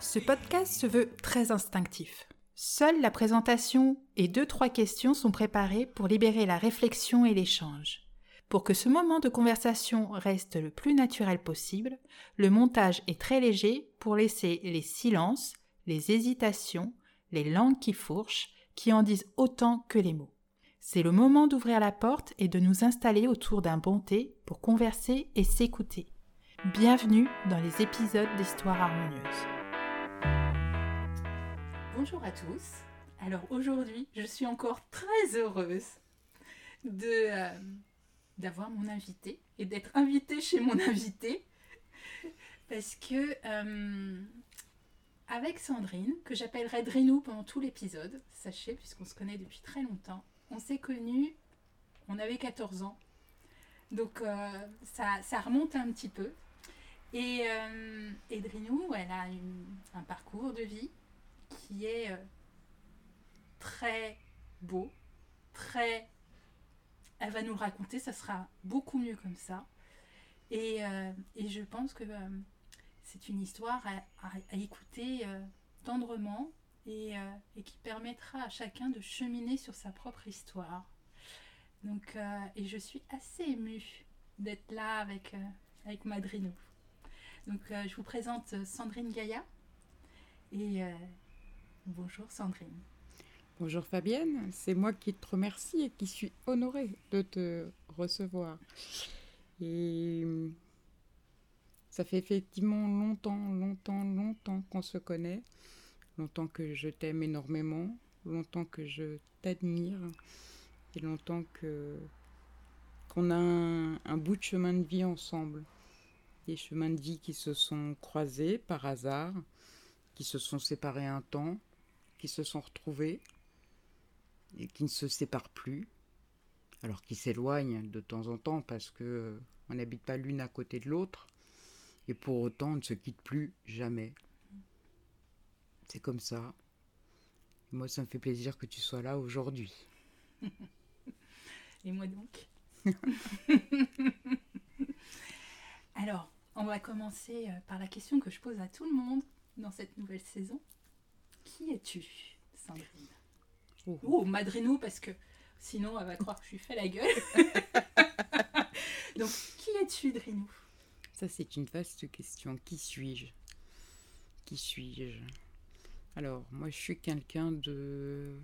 Ce podcast se veut très instinctif. Seule la présentation et deux trois questions sont préparées pour libérer la réflexion et l'échange. Pour que ce moment de conversation reste le plus naturel possible, le montage est très léger pour laisser les silences, les hésitations, les langues qui fourchent, qui en disent autant que les mots. C'est le moment d'ouvrir la porte et de nous installer autour d'un bon thé pour converser et s'écouter. Bienvenue dans les épisodes d'Histoire harmonieuse. Bonjour à tous. Alors aujourd'hui, je suis encore très heureuse de euh, d'avoir mon invité et d'être invitée chez mon invité parce que euh, avec Sandrine, que j'appellerai Drinou pendant tout l'épisode, sachez, puisqu'on se connaît depuis très longtemps, on s'est connus, on avait 14 ans, donc euh, ça, remonte un petit peu. Et, euh, et Drinou, elle a un parcours de vie qui est euh, très beau, très... Elle va nous le raconter, ça sera beaucoup mieux comme ça. Et, euh, je pense que c'est une histoire à, écouter tendrement et, euh, et qui permettra à chacun de cheminer sur sa propre histoire. Donc, euh, et je suis assez émue d'être là avec, euh, avec Madrinou. Donc, je vous présente Sandrine Gaïa. Et bonjour Sandrine. Bonjour Fabienne, c'est moi qui te remercie et qui suis honorée de te recevoir. Et ça fait effectivement longtemps, longtemps, longtemps qu'on se connaît, longtemps que je t'aime énormément, longtemps que je t'admire et longtemps que qu'on a un, bout de chemin de vie ensemble. Des chemins de vie qui se sont croisés par hasard, qui se sont séparés un temps, qui se sont retrouvés et qui ne se séparent plus, alors qu'ils s'éloignent de temps en temps parce que euh, on n'habite pas l'une à côté de l'autre, et pour autant on ne se quitte plus jamais. C'est comme ça. Moi, ça me fait plaisir que tu sois là aujourd'hui. Et moi donc Alors, on va commencer euh, par la question que je pose à tout le monde dans cette nouvelle saison. Qui es-tu, Sandrine? Oh. Oh, Madrino, parce que sinon elle va croire que je lui fais la gueule. Donc, qui es-tu, Drinou? Ça, c'est une vaste question. Qui suis-je? Qui suis-je? Alors, moi, je suis quelqu'un de...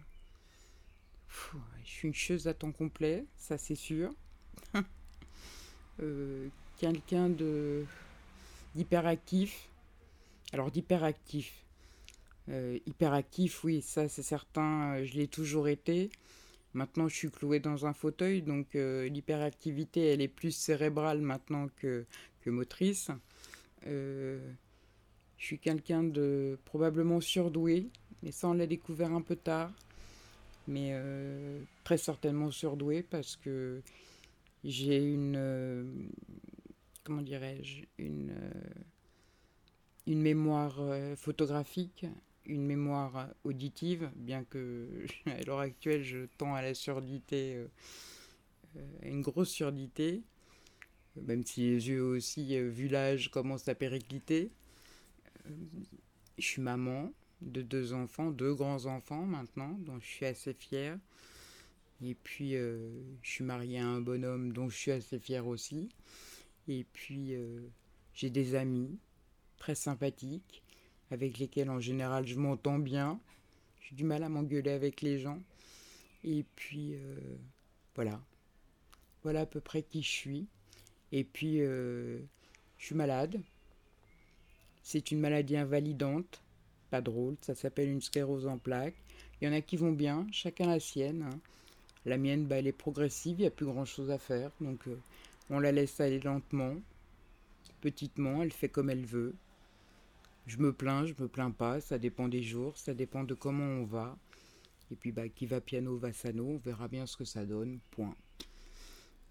Je suis une chose à temps complet, ça c'est sûr. Euh, quelqu'un de d'hyperactif. Alors, d'hyperactif. Euh, hyperactif, oui, ça c'est certain, euh, je l'ai toujours été. Maintenant, je suis clouée dans un fauteuil, donc l'hyperactivité, elle est plus cérébrale maintenant que, motrice. Je suis quelqu'un de probablement surdoué, mais ça on l'a découvert un peu tard. Mais euh, très certainement surdoué parce que j'ai une. euh, comment dirais-je Une, euh, une mémoire photographique, une mémoire auditive, bien que à l'heure actuelle je tends à la surdité, à une grosse surdité même si les yeux aussi, vu l'âge, commencent à péricliter. Je suis maman de deux enfants, deux grands-enfants maintenant, dont je suis assez fière. Et puis, euh, je suis mariée à un bonhomme dont je suis assez fière aussi. Et puis, euh, j'ai des amis très sympathiques, avec lesquels en général je m'entends bien. J'ai du mal à m'engueuler avec les gens. Et puis, euh, voilà. Voilà à peu près qui je suis. Et puis, je suis malade. C'est une maladie invalidante. Pas drôle. Ça s'appelle une sclérose en plaques. Il y en a qui vont bien, chacun la sienne. hein. La mienne, bah, elle est progressive, il n'y a plus grand-chose à faire. Donc, euh, on la laisse aller lentement, petitement, elle fait comme elle veut. Je me plains, je me plains pas, ça dépend des jours, ça dépend de comment on va. Et puis, bah, qui va piano va sano, on verra bien ce que ça donne, point.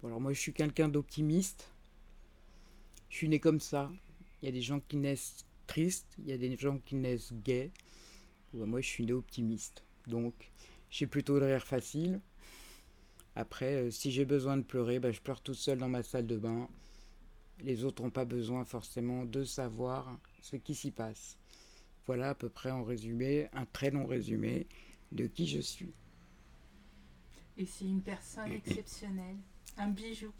Bon, alors moi, je suis quelqu'un d'optimiste. Je suis né comme ça. Il y a des gens qui naissent tristes, il y a des gens qui naissent. Ouais, moi, je suis né optimiste. Donc, j'ai plutôt le rire facile. Après, euh, si j'ai besoin de pleurer, bah, je pleure toute seule dans ma salle de bain. Les autres n'ont pas besoin forcément de savoir ce qui s'y passe. Voilà à peu près en résumé, un très long résumé de qui je suis. Et c'est une personne exceptionnelle, un bijou.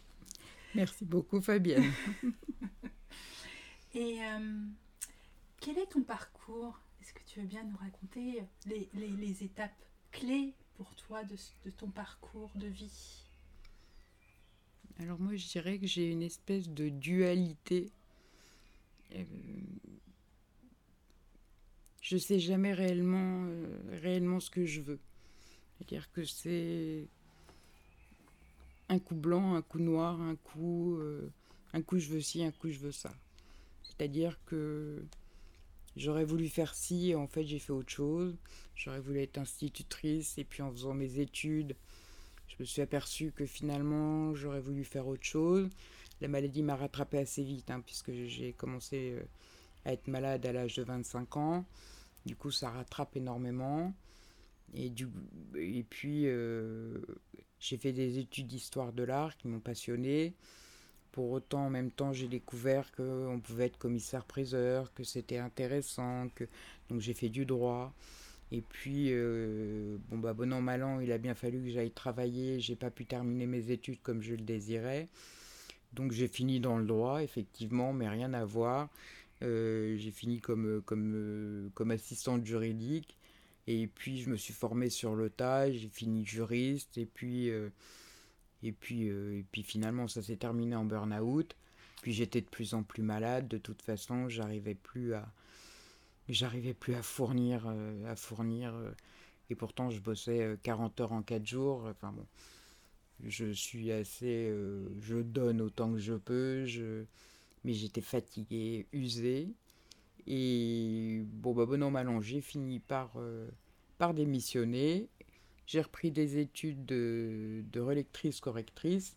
Merci beaucoup Fabienne. Et euh, quel est ton parcours? Est-ce que tu veux bien nous raconter les, les- étapes clés pour toi de, de ton parcours de vie? Alors moi je dirais que j'ai une espèce de dualité. Euh, je sais jamais réellement, euh, réellement ce que je veux. C'est-à-dire que c'est un coup blanc, un coup noir, un coup, euh, un coup je veux ci, un coup je veux ça. C'est-à-dire que j'aurais voulu faire ci en fait j'ai fait autre chose. J'aurais voulu être institutrice et puis en faisant mes études, je me suis aperçue que finalement j'aurais voulu faire autre chose. La maladie m'a rattrapé assez vite hein, puisque j'ai commencé euh, à être malade à l'âge de 25 ans. Du coup ça rattrape énormément. Et, du, et puis euh, j'ai fait des études d'histoire de l'art qui m'ont passionné. Pour autant, en même temps, j'ai découvert qu'on pouvait être commissaire-priseur, que c'était intéressant, que donc j'ai fait du droit. Et puis, euh, bon, bah, bon an, mal an, il a bien fallu que j'aille travailler. J'ai pas pu terminer mes études comme je le désirais. Donc, j'ai fini dans le droit, effectivement, mais rien à voir. Euh, j'ai fini comme, comme, euh, comme assistante juridique. Et puis, je me suis formée sur le tas. J'ai fini juriste. Et puis, euh, et puis, euh, et puis finalement, ça s'est terminé en burn-out. Puis, j'étais de plus en plus malade. De toute façon, j'arrivais plus à j'arrivais plus à fournir, euh, à fournir euh, et pourtant je bossais euh, 40 heures en 4 jours. Enfin bon, je suis assez, je donne autant que je peux, je, mais j'étais fatigué, usé. Et bon, bah bon an, mal j'ai fini par, par démissionner. J'ai repris des études de, relectrice-correctrice.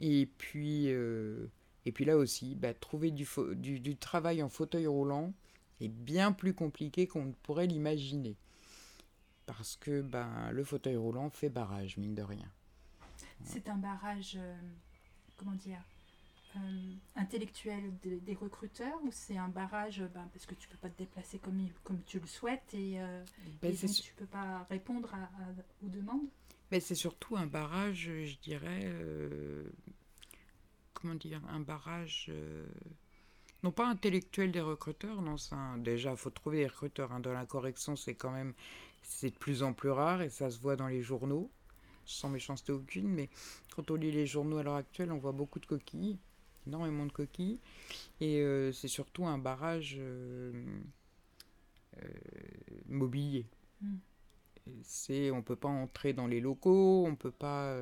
Et puis, euh, et puis là aussi, bah, trouver du, travail en fauteuil roulant est bien plus compliqué qu'on ne pourrait l'imaginer. Parce que ben, le fauteuil roulant fait barrage, mine de rien. C'est un barrage, euh, comment dire, euh, intellectuel des, des recruteurs ou c'est un barrage ben, parce que tu peux pas te déplacer comme, comme tu le souhaites et, euh, Ben, et donc tu peux pas répondre à- à- aux demandes? Mais c'est surtout un barrage, je dirais, euh, comment dire, un barrage, euh, non pas intellectuel des recruteurs, non, un- déjà, il faut trouver des recruteurs. hein. Dans la correction, c'est quand même, c'est de plus en plus rare et ça se voit dans les journaux, sans méchanceté aucune, mais quand on lit les journaux à l'heure actuelle, on voit beaucoup de coquilles, énormément de coquilles, et euh, c'est surtout un barrage euh, euh, mobilier. C'est on peut pas entrer dans les locaux, on peut pas.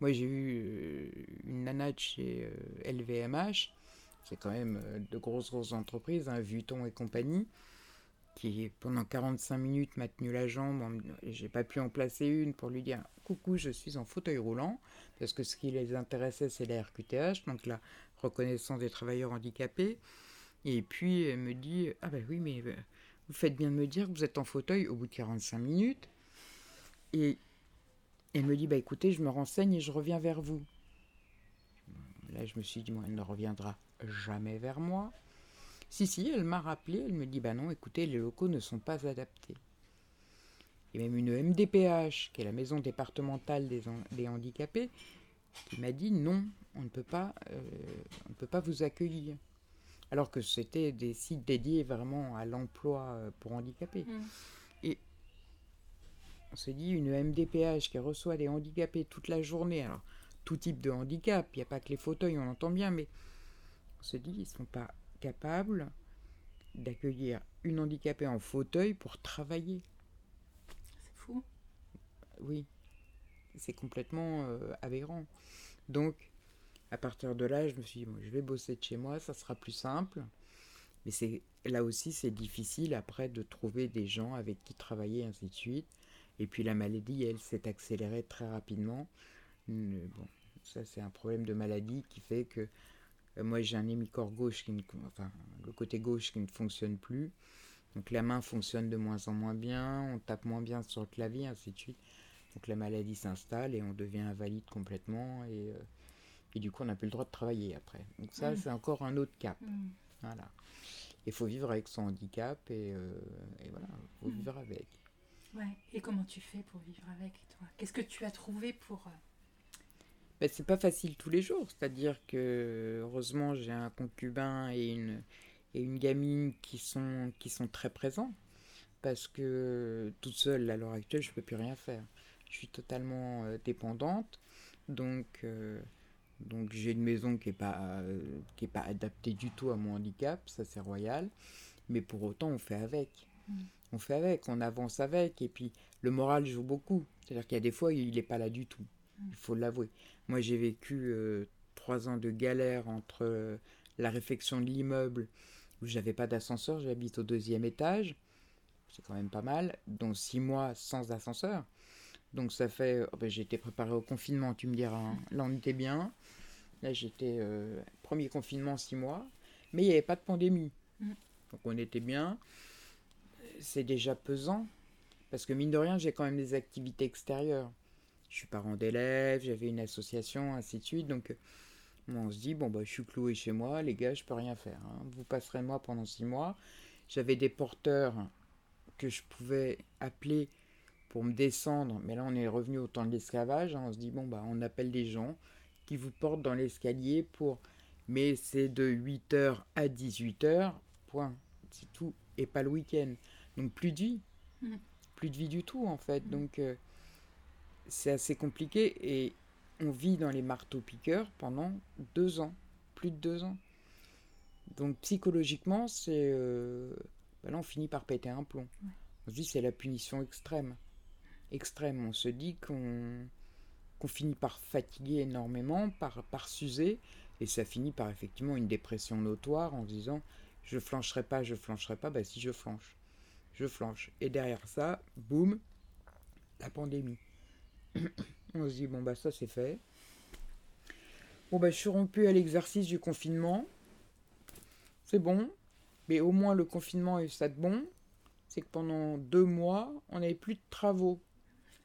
moi j'ai eu une nana de chez LVMH, c'est quand même de grosses grosses entreprises, hein, Vuitton et compagnie, qui pendant 45 minutes m'a tenu la jambe, j'ai pas pu en placer une pour lui dire coucou je suis en fauteuil roulant, parce que ce qui les intéressait c'est la RQTH, donc la reconnaissance des travailleurs handicapés. Et puis elle me dit ah ben oui mais euh, vous faites bien de me dire que vous êtes en fauteuil au bout de 45 minutes. Et elle me dit, bah écoutez, je me renseigne et je reviens vers vous. Là, je me suis dit, moi, elle ne reviendra jamais vers moi. Si, si, elle m'a rappelé, elle me dit, bah non, écoutez, les locaux ne sont pas adaptés. Et même une MDPH, qui est la maison départementale des, han- des handicapés, qui m'a dit, non, on ne peut pas, euh, on ne peut pas vous accueillir. Alors que c'était des sites dédiés vraiment à l'emploi euh, pour handicapés. Mm. On s'est dit, une MDPH qui reçoit des handicapés toute la journée, alors tout type de handicap, il n'y a pas que les fauteuils, on entend bien, mais on se dit, ils ne sont pas capables d'accueillir une handicapée en fauteuil pour travailler. Oui, c'est complètement euh, aberrant. Donc, à partir de là, je me suis dit, je vais bosser de chez moi, ça sera plus simple. Mais c'est là aussi, c'est difficile après de trouver des gens avec qui travailler, ainsi de suite. Et puis la maladie, elle, s'est accélérée très rapidement. Euh, Bon, ça, c'est un problème de maladie qui fait que euh, moi, j'ai un hémicorps gauche, qui ne, enfin, le côté gauche qui ne fonctionne plus. Donc la main fonctionne de moins en moins bien, on tape moins bien sur le clavier, ainsi de suite. Donc la maladie s'installe et on devient invalide complètement et, euh, et du coup on n'a plus le droit de travailler après. Donc ça Mm. c'est encore un autre cap. Mm. Voilà. Il faut vivre avec son handicap et, euh, et voilà, il faut Mm. vivre avec. Ouais. Et comment tu fais pour vivre avec toi? Qu'est-ce que tu as trouvé pour. euh, Ben, c'est pas facile tous les jours, c'est-à-dire que heureusement j'ai un concubin et une, et une gamine qui sont, qui sont très présents parce que toute seule à l'heure actuelle je peux plus rien faire. Je suis totalement euh, dépendante donc, euh, donc j'ai une maison qui est pas, euh, qui est pas adaptée du tout à mon handicap, ça c'est royal, mais pour autant on fait avec. Mm. On fait avec, on avance avec et puis le moral joue beaucoup, c'est-à-dire qu'il y a des fois il n'est pas là du tout, il faut l'avouer. Moi, j'ai vécu euh, trois ans de galère entre la réfection de l'immeuble où j'avais pas d'ascenseur, j'habite au deuxième étage, c'est quand même pas mal, donc six mois sans ascenseur. Donc ça fait, oh ben, j'ai été préparé au confinement, tu me diras. hein. Là, on était bien. Là, j'étais euh, premier confinement six mois, mais il n'y avait pas de pandémie. Mm. Donc on était bien. C'est déjà pesant parce que mine de rien, j'ai quand même des activités extérieures je suis parent d'élèves, j'avais une association, ainsi de suite. Donc, on se dit, bon, bah, je suis cloué chez moi, les gars, je peux rien faire. hein. Vous passerez moi pendant six mois. J'avais des porteurs que je pouvais appeler pour me descendre, mais là, on est revenu au temps de l'esclavage. hein. On se dit, bon, bah, on appelle des gens qui vous portent dans l'escalier pour. Mais c'est de 8h à 18h, point. C'est tout. Et pas le week-end. Donc, plus de vie. Mm. Plus de vie du tout, en fait. Donc. euh, c'est assez compliqué et on vit dans les marteaux-piqueurs pendant deux ans, plus de deux ans. Donc psychologiquement, c'est euh, ben là on finit par péter un plomb. Ouais. On se dit c'est la punition extrême, extrême. On se dit qu'on qu'on finit par fatiguer énormément, par par s'user et ça finit par effectivement une dépression notoire en se disant je flancherai pas, je flancherai pas. Bah si je flanche, je flanche. Et derrière ça, boum, la pandémie. On se dit, bon, bah ça c'est fait. Bon, bah je suis rompu à l'exercice du confinement. C'est bon. Mais au moins le confinement a eu ça de bon. C'est que pendant deux mois, on n'avait plus de travaux.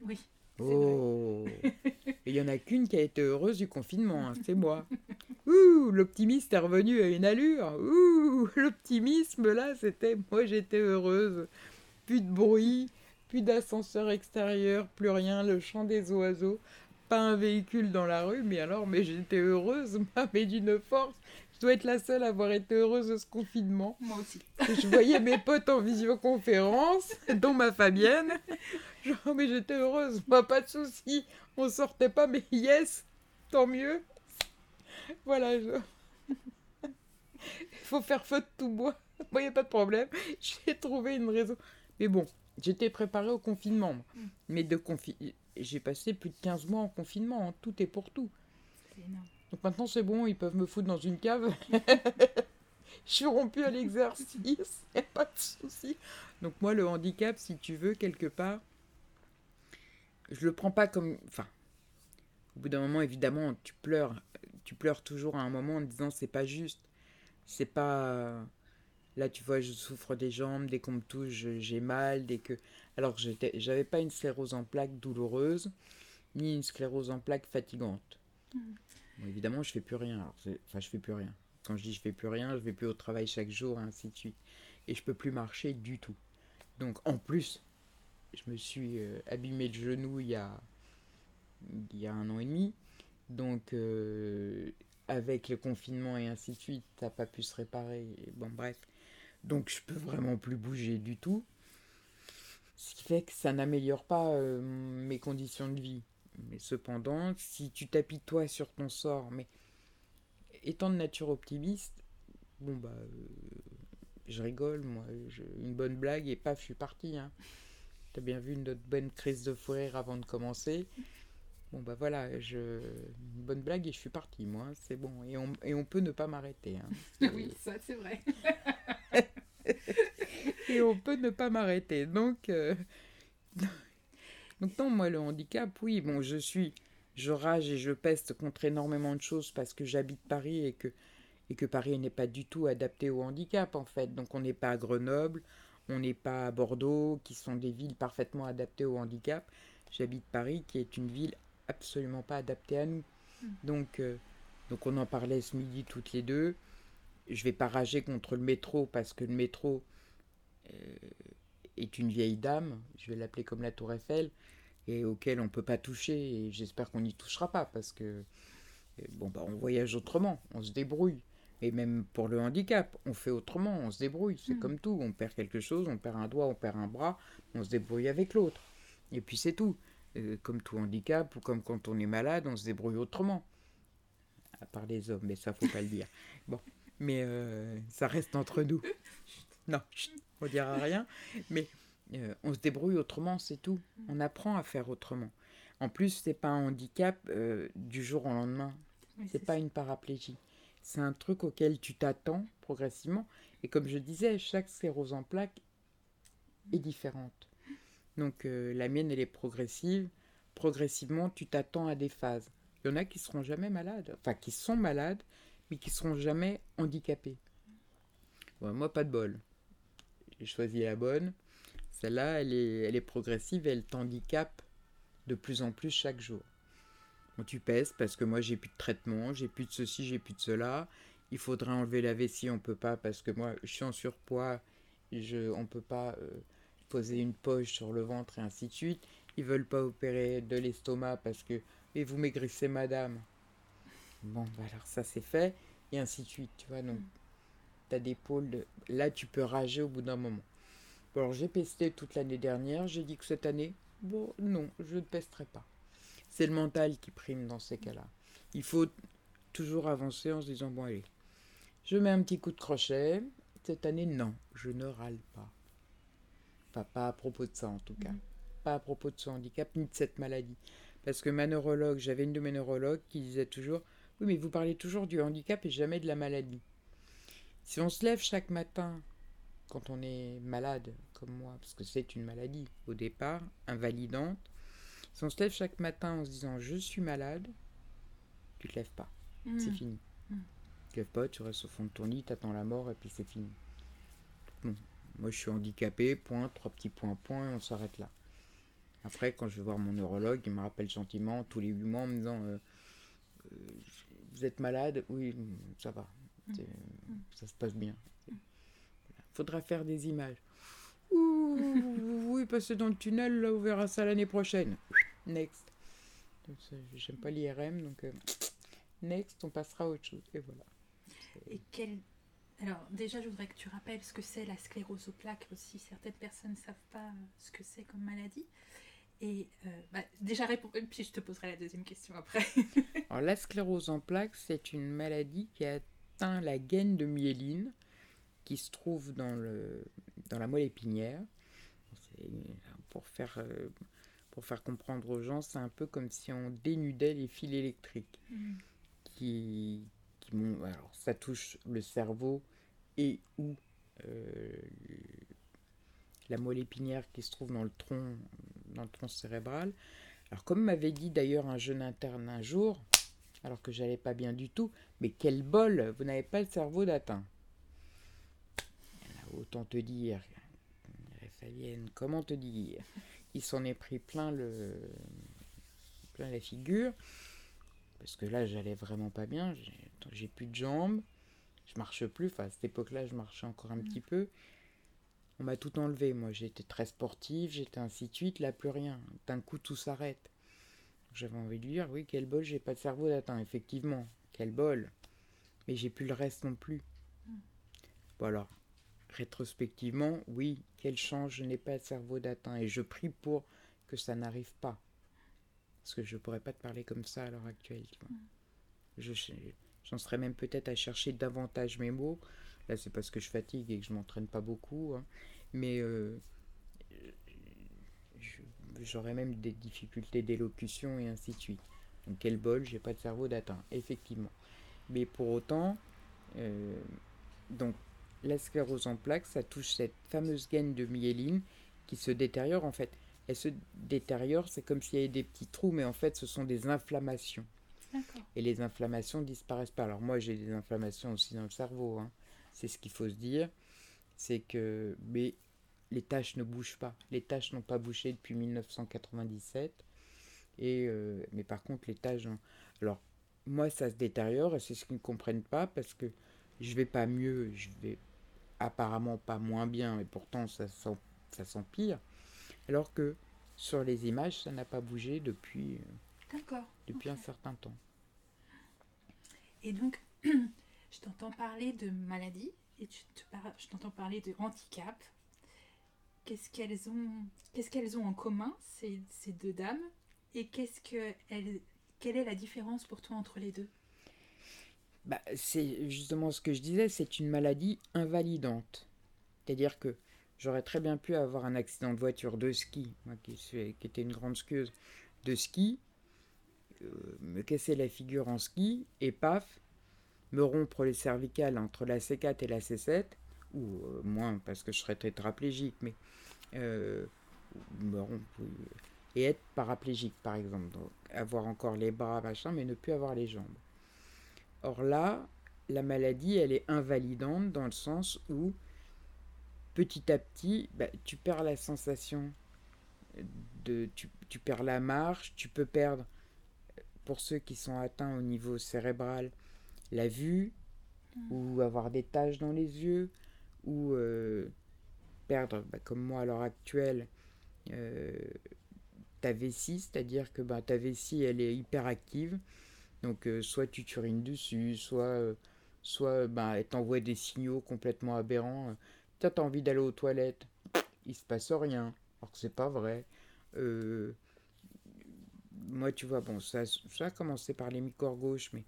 Oui. Oh il y en a qu'une qui a été heureuse du confinement, hein, c'est moi. Ouh, l'optimiste est revenu à une allure. Ouh, l'optimisme là, c'était moi j'étais heureuse. Plus de bruit, plus d'ascenseur extérieur, plus rien, le chant des oiseaux, pas un véhicule dans la rue, mais alors, mais j'étais heureuse, mais d'une force. Je dois être la seule à avoir été heureuse de ce confinement. Moi aussi. Je voyais mes potes en visioconférence, dont ma Fabienne. Genre, mais j'étais heureuse, moi, pas de souci. On sortait pas, mais yes, tant mieux. Voilà, je... il faut faire feu de tout bois. Moi, il a pas de problème. J'ai trouvé une raison. Mais bon, j'étais préparée au confinement. Mm. Mais de confi... j'ai passé plus de 15 mois en confinement. hein. Tout est pour tout. C'est énorme. Donc maintenant, c'est bon, ils peuvent me foutre dans une cave. Je suis rompue à l'exercice, pas de souci. Donc moi, le handicap, si tu veux, quelque part, je le prends pas comme... Enfin, au bout d'un moment, évidemment, tu pleures. Tu pleures toujours à un moment en te disant, c'est pas juste. C'est pas... Là, tu vois, je souffre des jambes, dès qu'on me touche, j'ai mal, dès que... Alors, j'avais pas une sclérose en plaques douloureuse, ni une sclérose en plaques fatigante. Bon, évidemment, je fais plus rien. Alors, enfin, je fais plus rien. Quand je dis je fais plus rien, je vais plus au travail chaque jour, ainsi de suite. Et je peux plus marcher du tout. Donc, en plus, je me suis euh, abîmé le genou il y a, il y a un an et demi. Donc, euh, avec le confinement et ainsi de suite, n'a pas pu se réparer. Et bon, bref. Donc, je peux vraiment plus bouger du tout. Ce qui fait que ça n'améliore pas euh, mes conditions de vie. Mais cependant, si tu t'apitoies sur ton sort, mais étant de nature optimiste, bon bah, euh, je rigole, moi, je- une bonne blague et paf, je suis parti. Hein. T'as bien vu notre bonne crise de fou rire avant de commencer. Bon bah voilà, je... une bonne blague et je suis parti, moi, c'est bon. Et on, et on peut ne pas m'arrêter. hein. Oui, ça c'est vrai. et on peut ne pas m'arrêter. Donc, euh, donc non, moi le handicap, oui, bon, je suis, je rage et je peste contre énormément de choses parce que j'habite Paris et que et que Paris n'est pas du tout adapté au handicap en fait. Donc on n'est pas à Grenoble, on n'est pas à Bordeaux, qui sont des villes parfaitement adaptées au handicap. J'habite Paris, qui est une ville absolument pas adaptée à nous. Mm. Donc, euh, donc on en parlait ce midi toutes les deux. Je vais pas rager contre le métro parce que le métro euh, est une vieille dame, je vais l'appeler comme la Tour Eiffel, et auquel on peut pas toucher. Et j'espère qu'on n'y touchera pas parce que euh, bon bah on voyage autrement, on se débrouille. Et même pour le handicap, on fait autrement, on se débrouille. C'est Mm. comme tout, on perd quelque chose, on perd un doigt, on perd un bras, on se débrouille avec l'autre. Et puis c'est tout. Euh, comme tout handicap ou comme quand on est malade, on se débrouille autrement. À part les hommes, mais ça faut pas le dire. Bon, mais euh, ça reste entre nous. Non, on dira rien. Mais euh, on se débrouille autrement, c'est tout. On apprend à faire autrement. En plus, c'est pas un handicap euh, du jour au lendemain. Oui, C'est pas ça. une paraplégie. C'est un truc auquel tu t'attends progressivement. Et comme je disais, chaque sclérose en plaques est différente. Donc la mienne, elle est progressive. Progressivement, tu t'attends à des phases. Il y en a qui seront jamais malades, enfin qui sont malades, mais qui seront jamais handicapés. Moi, pas de bol. J'ai choisi la bonne. Celle-là, elle est, elle est progressive elle t'handicape de plus en plus chaque jour. Tu pèses parce que moi j'ai plus de traitement, j'ai plus de ceci, j'ai plus de cela. Il faudrait enlever la vessie, on peut pas parce que moi je suis en surpoids, je, on peut pas euh, poser une poche sur le ventre et ainsi de suite. Ils veulent pas opérer de l'estomac parce que et vous maigrissez madame. Bon, bah alors ça c'est fait et ainsi de suite, tu vois. Donc t'as des pôles de... là tu peux rager au bout d'un moment. Bon, alors j'ai pesté toute l'année dernière, j'ai dit que cette année, bon non, je ne pesterai pas. C'est le mental qui prime dans ces cas-là. Il faut toujours avancer en se disant bon allez, je mets un petit coup de crochet. Cette année, non, je ne râle pas. Pas, pas à propos de ça en tout cas. Mhm. Pas à propos de ce handicap ni de cette maladie. Parce que ma neurologue, j'avais une de mes neurologues qui disait toujours Oui, mais vous parlez toujours du handicap et jamais de la maladie. Si on se lève chaque matin quand on est malade, comme moi, parce que c'est une maladie au départ, invalidante, si on se lève chaque matin en se disant je suis malade, tu te lèves pas, Mm. c'est fini. Mm. Tu te lèves pas, tu restes au fond de ton lit, t'attends la mort et puis c'est fini. Bon, moi je suis handicapé, point, trois petits points, point, et on s'arrête là. Après, quand je vais voir mon neurologue, il me rappelle gentiment tous les huit mois en me disant euh, euh, Vous êtes malade Oui, ça va. C'est- Ça se passe bien. Voilà. Faudra faire des images. Ouh, oui, passer dans le tunnel, là, on verra ça l'année prochaine. Next. J'aime pas l'IRM, donc euh, next, on passera à autre chose. Et voilà. Et quel... Alors, déjà, je voudrais que tu rappelles ce que c'est la sclérose aux plaques aussi. Certaines personnes ne savent pas ce que c'est comme maladie. Et euh, bah, déjà, réponds, puis je te poserai la deuxième question après. Alors, la sclérose en plaques, c'est une maladie qui atteint la gaine de myéline, qui se trouve dans, le, dans la moelle épinière. C'est- Pour faire, euh, pour faire comprendre aux gens, c'est un peu comme si on dénudait les fils électriques. Mm. qui, qui alors ça touche le cerveau et ou euh, la moelle épinière qui se trouve dans le tronc dans le tronc cérébral. Alors comme m'avait dit d'ailleurs un jeune interne un jour alors que j'allais pas bien du tout mais quel bol vous n'avez pas le cerveau d'atteint autant te dire comment te dire il s'en est pris plein le plein la figure parce que là j'allais vraiment pas bien j'ai plus de jambes je marche plus enfin à cette époque là je marchais encore un petit peu on m'a tout enlevé moi. J'étais très sportive j'étais ainsi de suite. Là plus rien. D'un coup tout s'arrête. J'avais envie de lui dire oui quel bol j'ai pas de cerveau d'atteint. Effectivement quel bol. Mais j'ai plus le reste non plus. Bon alors rétrospectivement oui quelle chance je n'ai pas de cerveau d'atteint. Et je prie pour que ça n'arrive pas. Parce que je pourrais pas te parler comme ça à l'heure actuelle. tu vois. Je J'en serais même peut-être à chercher davantage mes mots. Là, c'est parce que je fatigue et que je m'entraîne pas beaucoup. hein. Mais euh, j'aurais même des difficultés d'élocution et ainsi de suite. Donc, quel bol, j'ai pas de cerveau d'atteint, effectivement. Mais pour autant, euh, donc, la sclérose en plaques, ça touche cette fameuse gaine de myéline qui se détériore en fait. Elle se détériore, c'est comme s'il y avait des petits trous, mais en fait, ce sont des inflammations. Et les inflammations disparaissent pas. Alors moi, j'ai des inflammations aussi dans le cerveau. hein. C'est ce qu'il faut se dire. C'est que mais les taches ne bougent pas. Les taches n'ont pas bougé depuis 1997. Et, euh, mais par contre, l'étage. hein, Alors, moi, ça se détériore et c'est ce qu'ils ne comprennent pas parce que je vais pas mieux, je vais apparemment pas moins bien, mais pourtant, ça ça s'empire. Alors que sur les images, ça n'a pas bougé depuis, euh, D'accord. depuis un certain temps. Et donc, je t'entends parler de maladie et tu te par- je t'entends parler de handicap. Qu'est-ce qu'elles ont, qu'est-ce qu'elles ont en commun, ces, ces deux dames? Et qu'est-ce que elles, quelle est la différence pour toi entre les deux? Bah, c'est justement ce que je disais, c'est une maladie invalidante. C'est-à-dire que j'aurais très bien pu avoir un accident de voiture de ski, moi qui, suis, qui étais une grande skieuse de ski, euh, me casser la figure en ski et paf, me rompre les cervicales entre la C4 et la C7, ou euh, moins parce que je serais tétraplégique, mais euh, oui, et être paraplégique par exemple, donc avoir encore les bras, machin, mais ne plus avoir les jambes. Or là, la maladie, elle est invalidante dans le sens où petit à petit, bah, tu perds la sensation de, tu, tu perds la marche, tu peux perdre, pour ceux qui sont atteints au niveau cérébral, la vue, ou avoir des taches dans les yeux, ou euh, perdre, bah, comme moi à l'heure actuelle, euh, ta vessie, c'est-à-dire que bah, ta vessie, elle est hyperactive. Donc, euh, soit tu t'urines dessus, soit, soit bah, elle t'envoie des signaux complètement aberrants. T'as envie d'aller aux toilettes, il se passe rien, alors que c'est pas vrai. Moi, tu vois, bon, ça, ça a commencé par les mi-corps gauche, mais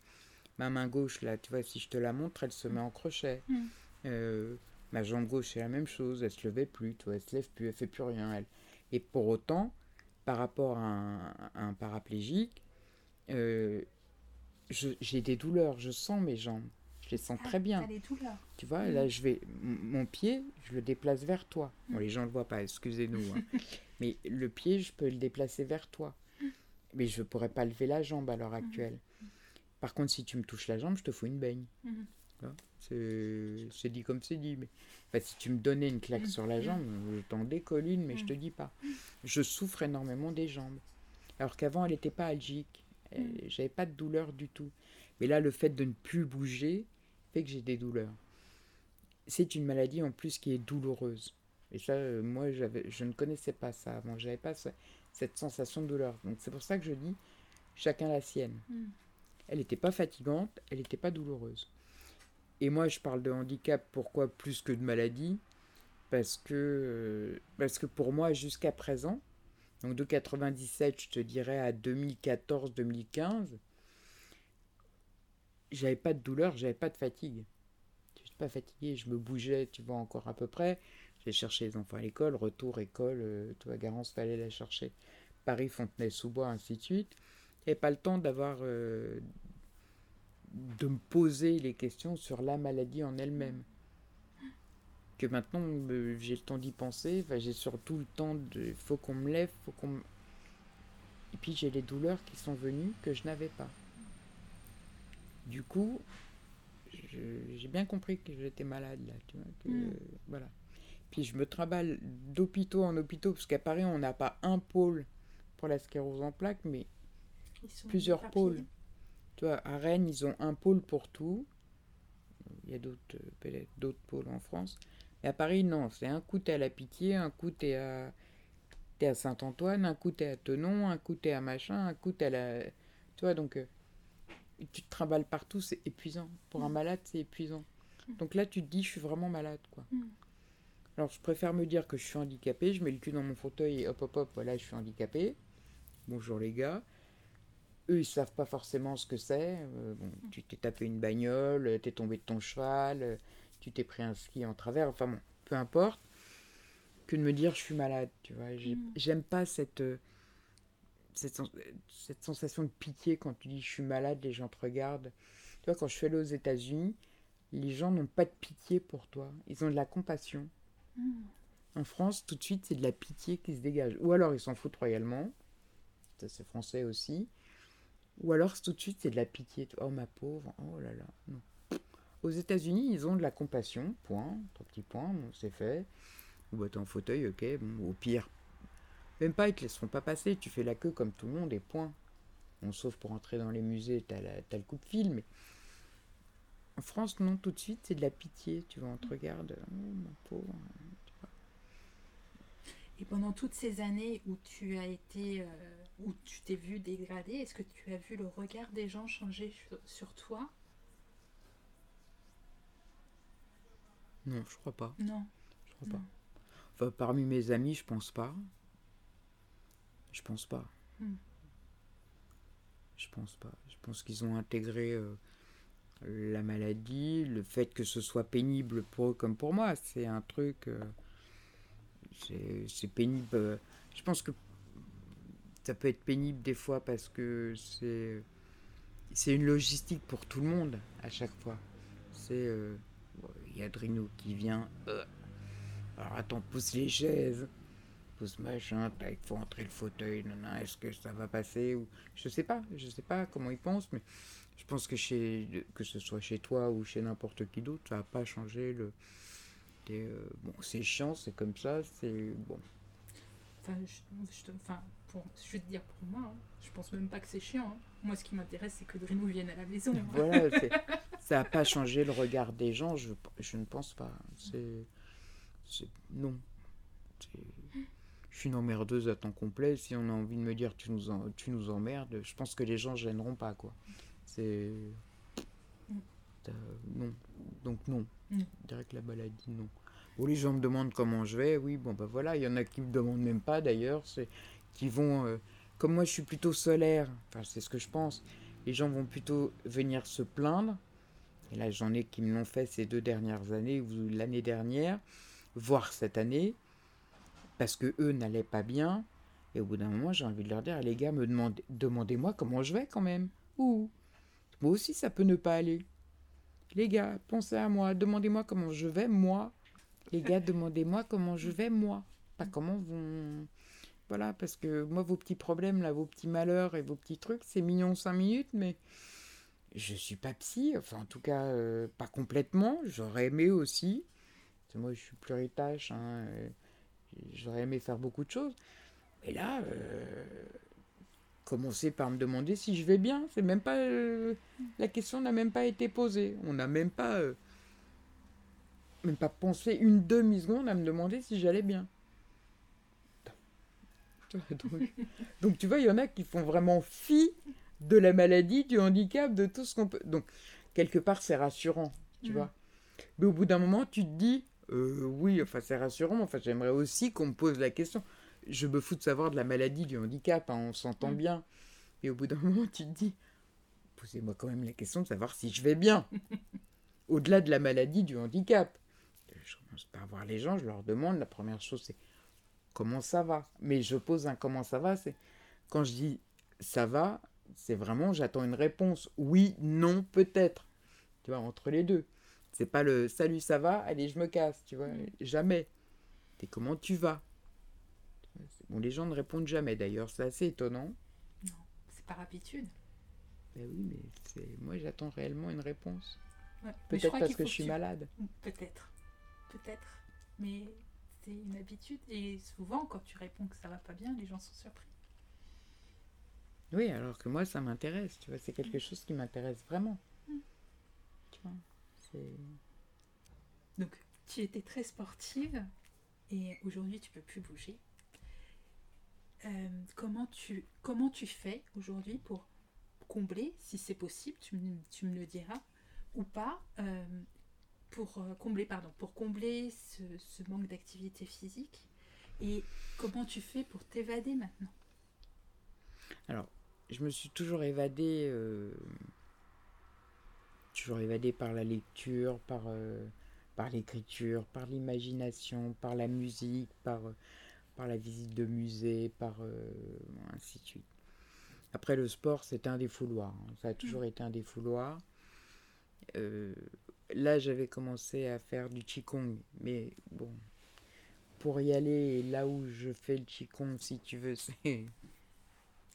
ma main gauche, là, tu vois, si je te la montre, elle se met en crochet. Mm. Euh, ma jambe gauche, c'est la même chose, elle se levait plus, tu vois, elle se lève plus, elle fait plus rien, elle. Et pour autant, par rapport à un, à un paraplégique, euh, j'ai des douleurs, je sens mes jambes, je les sens très bien. Douleurs. Tu vois, là, je vais, mon pied, je le déplace vers toi. Bon, les gens ne le voient pas, excusez-nous. hein. Mais le pied, je peux le déplacer vers toi. Mais je ne pourrais pas lever la jambe à l'heure actuelle. Par contre, si tu me touches la jambe, je te fous une baigne. Mhm. Vois, C'est dit comme c'est dit. Mais enfin, si tu me donnais une claque sur la jambe, je t'en décolle une, mais je te dis pas. Je souffre énormément des jambes. Alors qu'avant, elle n'était pas algique. Elle- J'avais pas de douleur du tout. Mais là, le fait de ne plus bouger fait que j'ai des douleurs. C'est une maladie en plus qui est douloureuse. Et ça, euh, moi, je ne connaissais pas ça avant. J'avais pas ce- cette sensation de douleur. Donc c'est pour ça que je dis chacun la sienne. Mm. Elle n'était pas fatigante, elle n'était pas douloureuse. Et moi, je parle de handicap, pourquoi plus que de maladie? Parce que, euh, parce que pour moi, jusqu'à présent, donc de 97, je te dirais à 2014-2015, j'avais pas de douleur, j'avais pas de fatigue. Je pas fatigué, je me bougeais, tu vois, encore à peu près. J'ai cherché les enfants à l'école, retour école, euh, tu vois, Garance, fallait la chercher. Paris, Fontenay-sous-Bois, ainsi de suite. Et pas le temps d'avoir. euh, de me poser les questions sur la maladie en elle-même. Que maintenant, euh, j'ai le temps d'y penser, enfin, j'ai surtout le temps de. faut qu'on me lève, faut qu'on Et puis j'ai les douleurs qui sont venues que je n'avais pas. Du coup, j'ai bien compris que j'étais malade là, tu vois. Que, Mm. euh, voilà. Puis je me trimballe d'hôpitaux en hôpitaux, parce qu'à Paris, on n'a pas un pôle pour la sclérose en plaques, mais plusieurs pôles. Tu vois, à Rennes, ils ont un pôle pour tout. Il y a d'autres, euh, d'autres pôles en France. Et à Paris, non. C'est un coup, t'es à la Pitié, un coup, t'es à, t'es à Saint-Antoine, un coup, t'es à Tenon, un coup, t'es à machin, un coup, t'es à la. Tu vois, donc, euh, tu te trimbales partout, c'est épuisant. Pour un malade, c'est épuisant. Donc là, tu te dis, je suis vraiment malade, quoi. Mm. Alors, je préfère me dire que je suis handicapé, je mets le cul dans mon fauteuil et hop, hop, hop, voilà, je suis handicapé. Bonjour les gars. Eux, ils savent pas forcément ce que c'est. Euh, bon, tu t'es tapé une bagnole, t'es tombé de ton cheval, euh, tu t'es pris un ski en travers, enfin bon, peu importe. Que de me dire je suis malade, tu vois. Mm. J'aime pas cette, euh, cette sensation de pitié quand tu dis je suis malade, les gens te regardent. Tu vois, quand je suis allée aux États-Unis, les gens n'ont pas de pitié pour toi. Ils ont de la compassion. Mm. En France, tout de suite, c'est de la pitié qui se dégage. Ou alors ils s'en foutent royalement. Ça, c'est français aussi. Ou alors tout de suite, c'est de la pitié. Oh ma pauvre, oh là là. Non. Aux États-Unis, ils ont de la compassion. Point. Trois petits points, bon, c'est fait. Ou bah, t'es en fauteuil, ok. Bon, au pire, Même pas, ils te laisseront pas passer. Tu fais la queue comme tout le monde et point. Bon, sauf pour entrer dans les musées, t'as, la, t'as le coup de fil. Mais en France, non, tout de suite, c'est de la pitié. Tu vois, on te regarde. Oh, mon pauvre. Et pendant toutes ces années où tu as été, euh, où tu t'es vu dégradé, est-ce que tu as vu le regard des gens changer sur, toi? Non, je crois pas. Non. Je crois pas. Enfin, parmi mes amis, je pense pas. Je pense pas. Hmm. Je pense pas. Je pense qu'ils ont intégré euh, la maladie, le fait que ce soit pénible pour eux comme pour moi. C'est un truc. euh, c'est pénible. euh, Je pense que ça peut être pénible des fois parce que c'est c'est une logistique pour tout le monde à chaque fois. C'est euh, il y a Drino qui vient. euh, alors attends, pousse les chaises, pousse machin, tac, faut entrer le fauteuil, est-ce que ça va passer ou je sais pas, je sais pas comment ils pensent, mais je pense que chez que ce soit chez toi ou chez n'importe qui d'autre, ça va pas changer le. Euh, bon, c'est chiant, c'est comme ça, c'est bon. Enfin, je, je enfin, pour, je vais te dire pour moi, hein, je pense même pas que c'est chiant. hein. Moi, ce qui m'intéresse, c'est que Drino vienne à la maison. hein. Voilà, ça n'a pas changé le regard des gens, je, je ne pense pas. C'est. Non. Je suis une emmerdeuse à temps complet. Si on a envie de me dire tu nous, en- tu nous emmerdes, je pense que les gens ne gêneront pas, quoi. C'est. Mm. Euh, non. Donc, non. Mm. Je dirais que la maladie, non. Ou les gens me demandent comment je vais, oui, bon, bah voilà. Il y en a qui me demandent même pas, d'ailleurs. C'est qui vont. euh, Comme moi, je suis plutôt solaire, enfin, c'est ce que je pense les gens vont plutôt venir se plaindre. Et là, j'en ai qui me l'ont fait ces deux dernières années ou l'année dernière, voire cette année, parce que eux n'allaient pas bien. Et au bout d'un moment, j'ai envie de leur dire, les gars, me demandez, demandez-moi comment je vais quand même. Ou moi aussi, ça peut ne pas aller. Les gars, pensez à moi, demandez-moi comment je vais moi. Les gars, demandez-moi comment je vais moi. Pas comment vont. Voilà, parce que moi, vos petits problèmes, là, vos petits malheurs et vos petits trucs, c'est mignon cinq minutes, mais je suis pas psy, enfin, en tout cas, euh, pas complètement. J'aurais aimé aussi. Moi, je suis pluritâche, hein, euh, j'aurais aimé faire beaucoup de choses. Mais là, euh, commencer par me demander si je vais bien, c'est même pas. euh, la question n'a même pas été posée. On n'a même pas. euh, même pas pensé une demi-seconde à me demander si j'allais bien. Donc, donc, tu vois, il y en a qui font vraiment fi de la maladie, du handicap, de tout ce qu'on peut. Donc, quelque part, c'est rassurant, tu Mm. vois. Mais au bout d'un moment, tu te dis, euh, oui, enfin, c'est rassurant, enfin, j'aimerais aussi qu'on me pose la question. Je me fous de savoir de la maladie, du handicap, hein, on s'entend Mm. bien. Et au bout d'un moment, tu te dis, posez-moi quand même la question de savoir si je vais bien. Au-delà de la maladie, du handicap. Je commence par voir les gens, je leur demande, la première chose, c'est comment ça va? Mais je pose un comment ça va, c'est quand je dis ça va, c'est vraiment j'attends une réponse. Oui, non, peut-être. Tu vois, entre les deux. C'est pas le salut, ça va, allez, je me casse, tu vois. Mm. Jamais. C'est comment tu vas? Bon, les gens ne répondent jamais d'ailleurs, c'est assez étonnant. Non, c'est par habitude. Ben oui, mais c'est moi j'attends réellement une réponse. Ouais. Peut-être parce que je suis tu- malade. Peut-être. Peut-être. Mais c'est une habitude. Et souvent, quand tu réponds que ça va pas bien, les gens sont surpris. Oui, alors que moi ça m'intéresse, tu vois, c'est quelque chose qui m'intéresse vraiment. Mm. Tu vois, c'est Donc, tu étais très sportive et aujourd'hui, tu peux plus bouger. Euh, comment, tu, comment tu fais aujourd'hui pour combler, si c'est possible, tu me, tu me le diras, ou pas, euh, pour euh, combler, pardon, pour combler ce, ce manque d'activité physique Et comment tu fais pour t'évader maintenant? Je me suis toujours évadé, euh, toujours par la lecture, par, par l'écriture, par l'imagination, par la musique, par, par la visite de musée, par euh, ainsi de suite. Après le sport, c'est un défouloir. hein. Ça a toujours été un défouloir. Euh, là, j'avais commencé à faire du qigong, mais bon, pour y aller là où je fais le qigong, si tu veux, c'est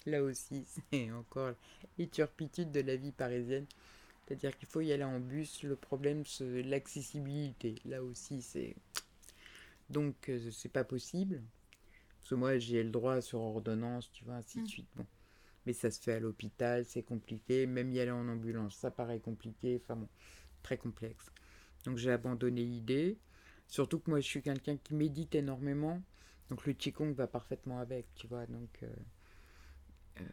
Là aussi, c'est encore les turpitudes de la vie parisienne. C'est-à-dire qu'il faut y aller en bus. Le problème, c'est l'accessibilité. Là aussi, c'est. Donc, euh, c'est pas possible. Que moi, j'ai le droit sur ordonnance, tu vois, ainsi de Mm. suite. Bon. Mais ça se fait à l'hôpital, c'est compliqué. Même y aller en ambulance, ça paraît compliqué. Enfin bon, très complexe. Donc j'ai abandonné l'idée. Surtout que moi, je suis quelqu'un qui médite énormément. Donc le Qigong va parfaitement avec, tu vois. Donc euh, euh,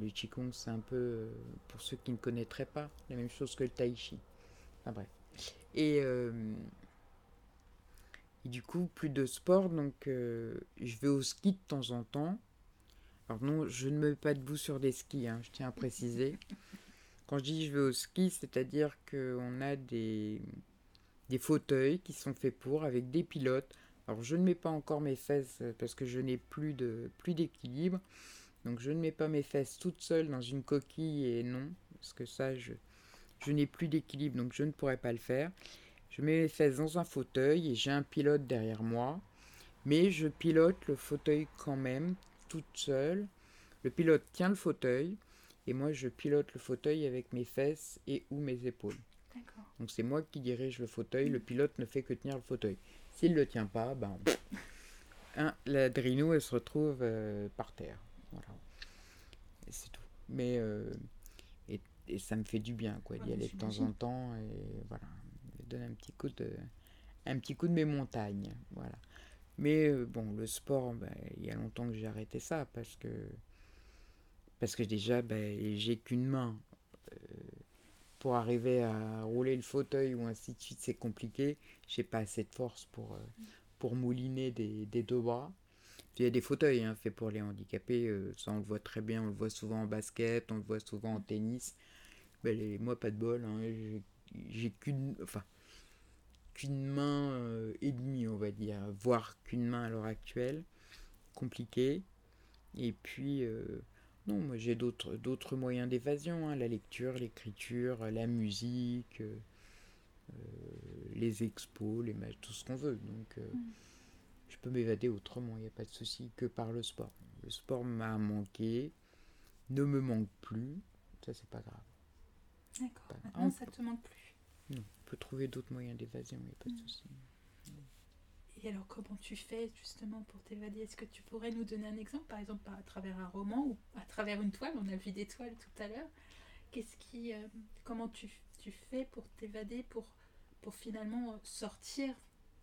le Qigong, c'est un peu, euh, pour ceux qui ne connaîtraient pas, la même chose que le Tai Chi. Enfin bref. Et, euh, du coup, plus de sport. Donc euh, je vais au ski de temps en temps. Alors non, je ne me mets pas debout sur des skis, hein, je tiens à préciser. Quand je dis je vais au ski, c'est-à-dire qu'on a des, des fauteuils qui sont faits pour, avec des pilotes. Alors je ne mets pas encore mes fesses euh, parce que je n'ai plus de plus d'équilibre. Donc je ne mets pas mes fesses toutes seules dans une coquille et non, parce que ça, je, je n'ai plus d'équilibre, donc je ne pourrais pas le faire. Je mets mes fesses dans un fauteuil et j'ai un pilote derrière moi. Mais je pilote le fauteuil quand même, toute seule. Le pilote tient le fauteuil et moi je pilote le fauteuil avec mes fesses et ou mes épaules. Donc c'est moi qui dirige le fauteuil, le pilote ne fait que tenir le fauteuil. S'il ne le tient pas, ben, hein, la drino elle se retrouve euh, par terre. Voilà. C'est tout. Mais euh, et, et ça me fait du bien quoi d'y aller de temps en temps et voilà, donne un petit coup de un petit coup de mes montagnes, voilà. Mais euh, bon, le sport, ben, il y a longtemps que j'ai arrêté ça parce que parce que déjà ben, j'ai qu'une main. Euh, pour arriver à rouler le fauteuil ou ainsi de suite, c'est compliqué. J'ai pas assez de force pour, euh, pour mouliner des, des deux bras. Il y a des fauteuils hein, faits pour les handicapés, ça on le voit très bien, on le voit souvent en basket, on le voit souvent en tennis. Ben, moi, pas de bol, hein, j'ai qu'une enfin, qu'une main euh, et demie, on va dire, voire qu'une main à l'heure actuelle. Compliqué. Et puis, euh, non, moi j'ai d'autres d'autres moyens d'évasion, hein, la lecture, l'écriture, la musique, euh, les expos, les matchs, tout ce qu'on veut. Donc Mm. je peux m'évader autrement, il n'y a pas de souci, que par le sport. Le sport m'a manqué, ne me manque plus, ça c'est pas grave. D'accord. Maintenant, ça te manque plus. Non, on peut trouver d'autres moyens d'évasion, il n'y a pas de Mm. souci. Et alors, comment tu fais justement pour t'évader? Est-ce que tu pourrais nous donner un exemple, par exemple, à travers un roman ou à travers une toile On a vu des toiles tout à l'heure. Qu'est-ce qui, euh, comment tu, tu fais pour t'évader, pour, pour finalement euh, sortir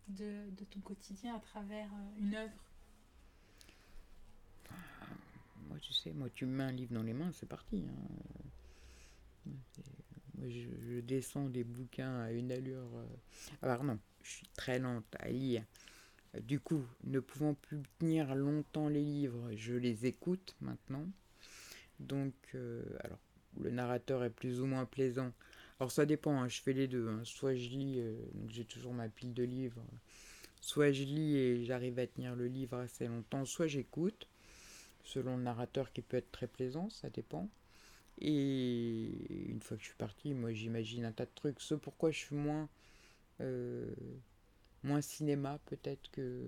de, de ton quotidien à travers euh, une œuvre? Moi, tu sais, moi, tu me mets un livre dans les mains, c'est parti. hein. Je, descends des bouquins à une allure. euh, Alors, non, je suis très lente à lire. Du coup, ne pouvant plus tenir longtemps les livres, je les écoute maintenant. Donc, euh, alors, le narrateur est plus ou moins plaisant. Alors, ça dépend, hein, je fais les deux. hein. Soit je lis, euh, j'ai toujours ma pile de livres. Soit je lis et j'arrive à tenir le livre assez longtemps, soit j'écoute selon le narrateur qui peut être très plaisant, ça dépend. Et une fois que je suis parti, moi j'imagine un tas de trucs. Ce pourquoi je suis moins, euh, moins cinéma peut-être que,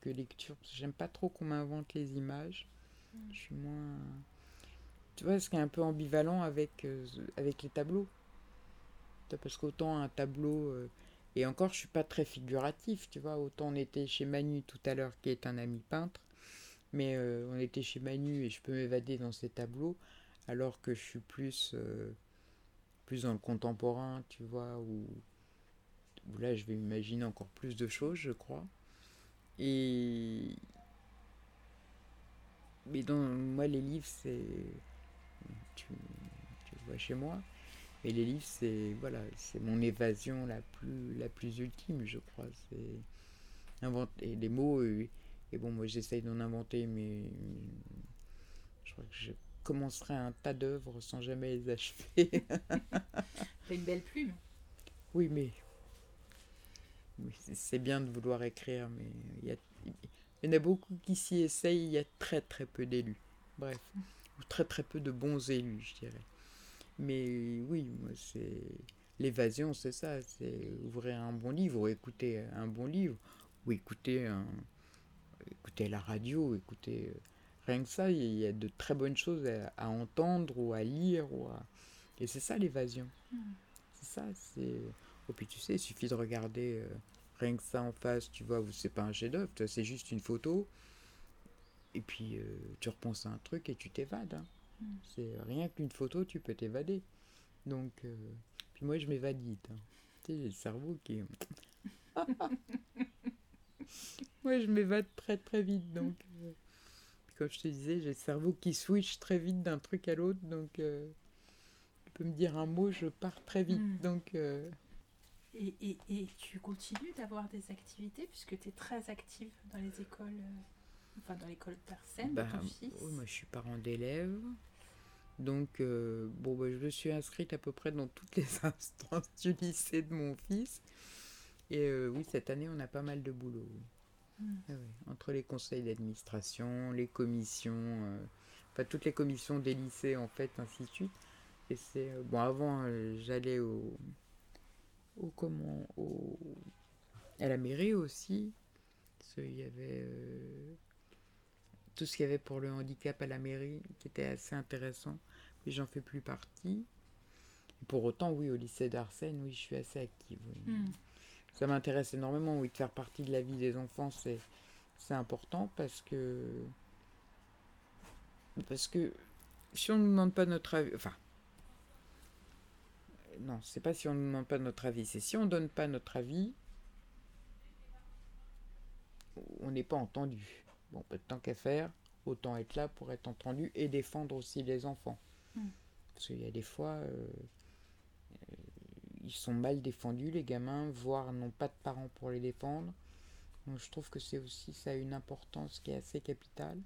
que lecture. Parce que j'aime pas trop qu'on m'invente les images. Mm. Je suis moins... Tu vois, ce qui est un peu ambivalent avec, euh, avec les tableaux. Parce qu'autant un tableau... euh, et encore, je suis pas très figuratif, tu vois. Autant on était chez Manu tout à l'heure, qui est un ami peintre. Mais on était chez Manu et je peux m'évader dans ces tableaux, alors que je suis plus, euh, plus dans le contemporain, tu vois, où, là je vais imaginer encore plus de choses, je crois. Et. Mais dans moi, les livres, c'est. Tu, vois chez moi. Et les livres, c'est voilà, c'est mon évasion la plus, ultime, je crois. C'est inventer les mots. euh, et bon, moi, j'essaye d'en inventer, mais je crois que je commencerai un tas d'œuvres sans jamais les achever. Une belle plume. oui, mais oui, c'est- bien de vouloir écrire, mais il y, a- il y en a beaucoup qui s'y essayent. Il y a très très peu d'élus. Bref, ou très très peu de bons élus, je dirais. Mais oui, moi, c'est l'évasion, c'est ça. C'est ouvrir un bon livre, ou écouter un bon livre, ou écouter un, écouter la radio, écouter euh, rien que ça, il y a de très bonnes choses à, à entendre ou à lire ou à... et c'est ça l'évasion. Mm. C'est ça, c'est et puis tu sais, il suffit de regarder euh, rien que ça en face, tu vois, c'est pas un chef-d'œuvre, c'est juste une photo et puis, euh, tu repenses à un truc et tu t'évades. hein. Mm. C'est rien qu'une photo, tu peux t'évader. Donc, euh, puis moi, je m'évade vite. hein. Tu sais, j'ai le cerveau qui. moi, je m'évade très très vite. Donc, comme je te disais, j'ai le cerveau qui switch très vite d'un truc à l'autre. Donc, euh, tu peux me dire un mot, je pars très vite. Mm. Donc, euh, Et, et, et tu continues d'avoir des activités puisque tu es très active dans les écoles, euh, enfin dans l'école Persène bah, ton fils? oui, moi, je suis parent d'élèves. Donc, bon, bah, je me suis inscrite à peu près dans toutes les instances du lycée de mon fils. Et oui, cette année, on a pas mal de boulot. oui. Mm. Ah oui, Entre les conseils d'administration, les commissions, euh, enfin toutes les commissions des lycées, en fait, ainsi de suite. Et c'est. euh, bon, avant, euh, j'allais au. au comment au, À la mairie aussi. Qu'il y avait. tout ce qu'il y avait pour le handicap à la mairie, qui était assez intéressant. Mais j'en fais plus partie. Pour autant, oui, au lycée d'Arsène, oui, je suis assez active. oui. Mm. Ça m'intéresse énormément, oui, de faire partie de la vie des enfants, c'est c'est important parce que parce que si on ne nous demande pas notre avis, enfin non, c'est pas si on ne nous demande pas notre avis, c'est si on donne pas notre avis, on n'est pas entendu. Bon, pas de temps qu'à faire, autant être là pour être entendu et défendre aussi les enfants. Mm. Parce qu'il y a des fois, euh, ils sont mal défendus, les gamins, voire n'ont pas de parents pour les défendre. Donc je trouve que c'est aussi ça a une importance qui est assez capitale.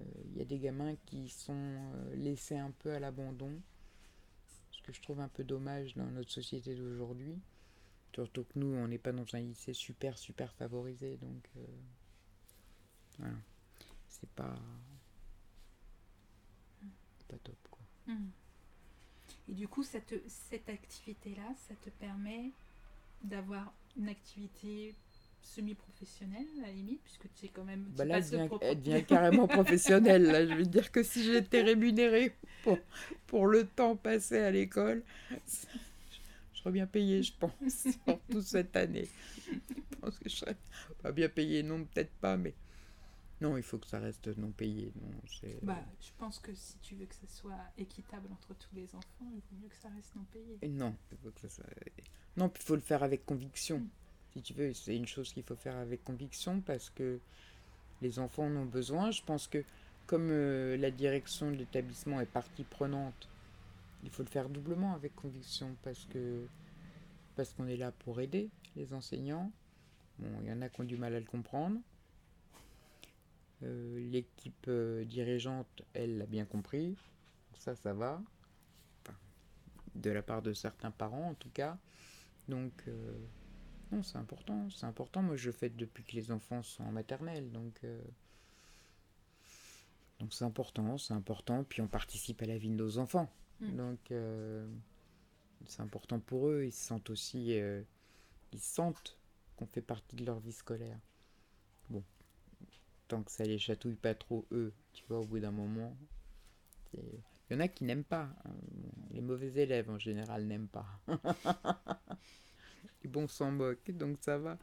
Euh, Il y a des gamins qui sont euh, laissés un peu à l'abandon, ce que je trouve un peu dommage dans notre société d'aujourd'hui. Surtout que nous, on n'est pas dans un lycée super, super favorisé, donc euh, voilà. C'est pas, pas top, quoi. Mm. Et du coup, ça te- cette activité-là, ça te permet d'avoir une activité semi-professionnelle, à la limite, puisque tu es quand même... tu Bah là, elle devient, propre- elle devient carrément professionnelle. Là. Je veux dire que si j'étais rémunérée pour, pour le temps passé à l'école, je serais bien payée, je pense, surtout cette année. Je pense que je serais pas bien payée, non, peut-être pas, mais non, il faut que ça reste non payé. Non, c'est- Bah, je pense que si tu veux que ça soit équitable entre tous les enfants, il vaut mieux que ça reste non payé. Et Non, il faut que ça soit- non, il faut le faire avec conviction. Mm. Si tu veux, c'est une chose qu'il faut faire avec conviction parce que les enfants en ont besoin. Je pense que comme euh, la direction de l'établissement est partie prenante, il faut le faire doublement avec conviction parce que parce qu'on est là pour aider les enseignants. Bon, il y en a qui ont du mal à le comprendre. Euh, L'équipe euh, dirigeante, elle l'a bien compris. Ça, ça va. Enfin, de la part de certains parents, en tout cas. Donc, euh, non, c'est important. C'est important. Moi, je fais depuis que les enfants sont en maternelle. Donc, euh, donc c'est important. C'est important. Puis, on participe à la vie de nos enfants. Mm. Donc, euh, c'est important pour eux. Ils se sentent aussi. ils sentent qu'on fait partie de leur vie scolaire. Tant que ça les chatouille pas trop, eux, tu vois, au bout d'un moment. Il y en a qui n'aiment pas. hein. Les mauvais élèves, en général, n'aiment pas. Les bons s'en moquent, donc ça va.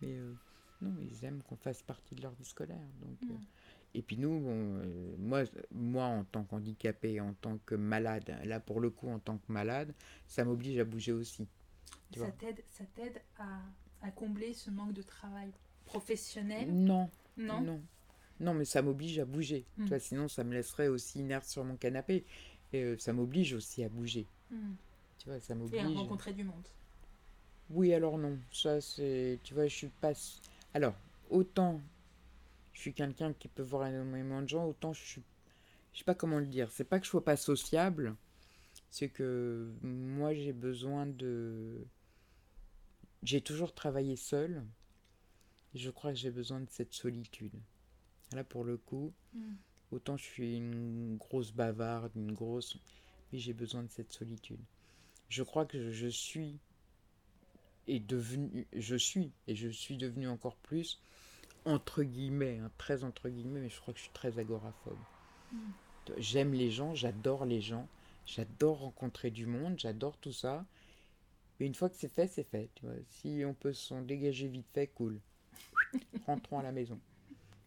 Mais euh, non, ils aiment qu'on fasse partie de leur vie scolaire. Donc, euh, Mm. Et puis nous, euh, moi, moi, en tant qu'handicapé, en tant que malade, là pour le coup, en tant que malade, ça m'oblige à bouger aussi. Tu Ça t'aide, ça t'aide à, à combler ce manque de travail professionnel? Non, Non, non. Non, mais ça m'oblige à bouger. Mm. Tu vois, sinon, ça me laisserait aussi inerte sur mon canapé. Et euh, ça m'oblige aussi à bouger. Hmm. Tu vois, ça Et à m'oblige. rencontrer du monde. Oui, alors non. Ça, c'est. Tu vois, je suis pas. Alors, autant je suis quelqu'un qui peut voir énormément de gens, autant je suis. Je sais pas comment le dire. C'est pas que je sois pas sociable, c'est que moi, j'ai besoin de. J'ai toujours travaillé seul. Et je crois que j'ai besoin de cette solitude. Là, pour le coup, Hmm. autant je suis une grosse bavarde, une grosse. Mais j'ai besoin de cette solitude. Je crois que je suis est devenu, je suis, et je suis devenu encore plus, entre guillemets, hein, très entre guillemets, mais je crois que je suis très agoraphobe. Mm. J'aime les gens, j'adore les gens, j'adore rencontrer du monde, j'adore tout ça. Mais une fois que c'est fait, c'est fait. Tu vois. Si on peut s'en dégager vite fait, cool. Rentrons à la maison.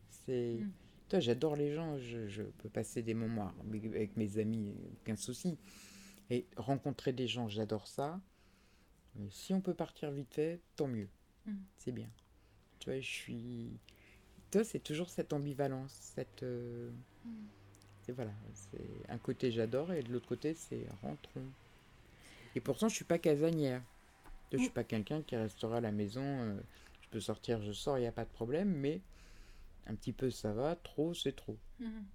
c'est. Mm. Toi, j'adore les gens, je, je peux passer des moments avec mes amis, aucun souci. Et rencontrer des gens, j'adore ça. Mais si on peut partir vite fait, tant mieux. Mm. C'est bien. Tu vois, je suis. Toi, c'est toujours cette ambivalence, cette. euh, Mm. Et voilà, c'est un côté j'adore et de l'autre côté c'est rentrons. Et pourtant je suis pas casanière. Je suis Mm. pas quelqu'un qui restera à la maison. euh, peux sortir, je sors, il n'y a pas de problème, mais un petit peu ça va, trop c'est trop. Mhm.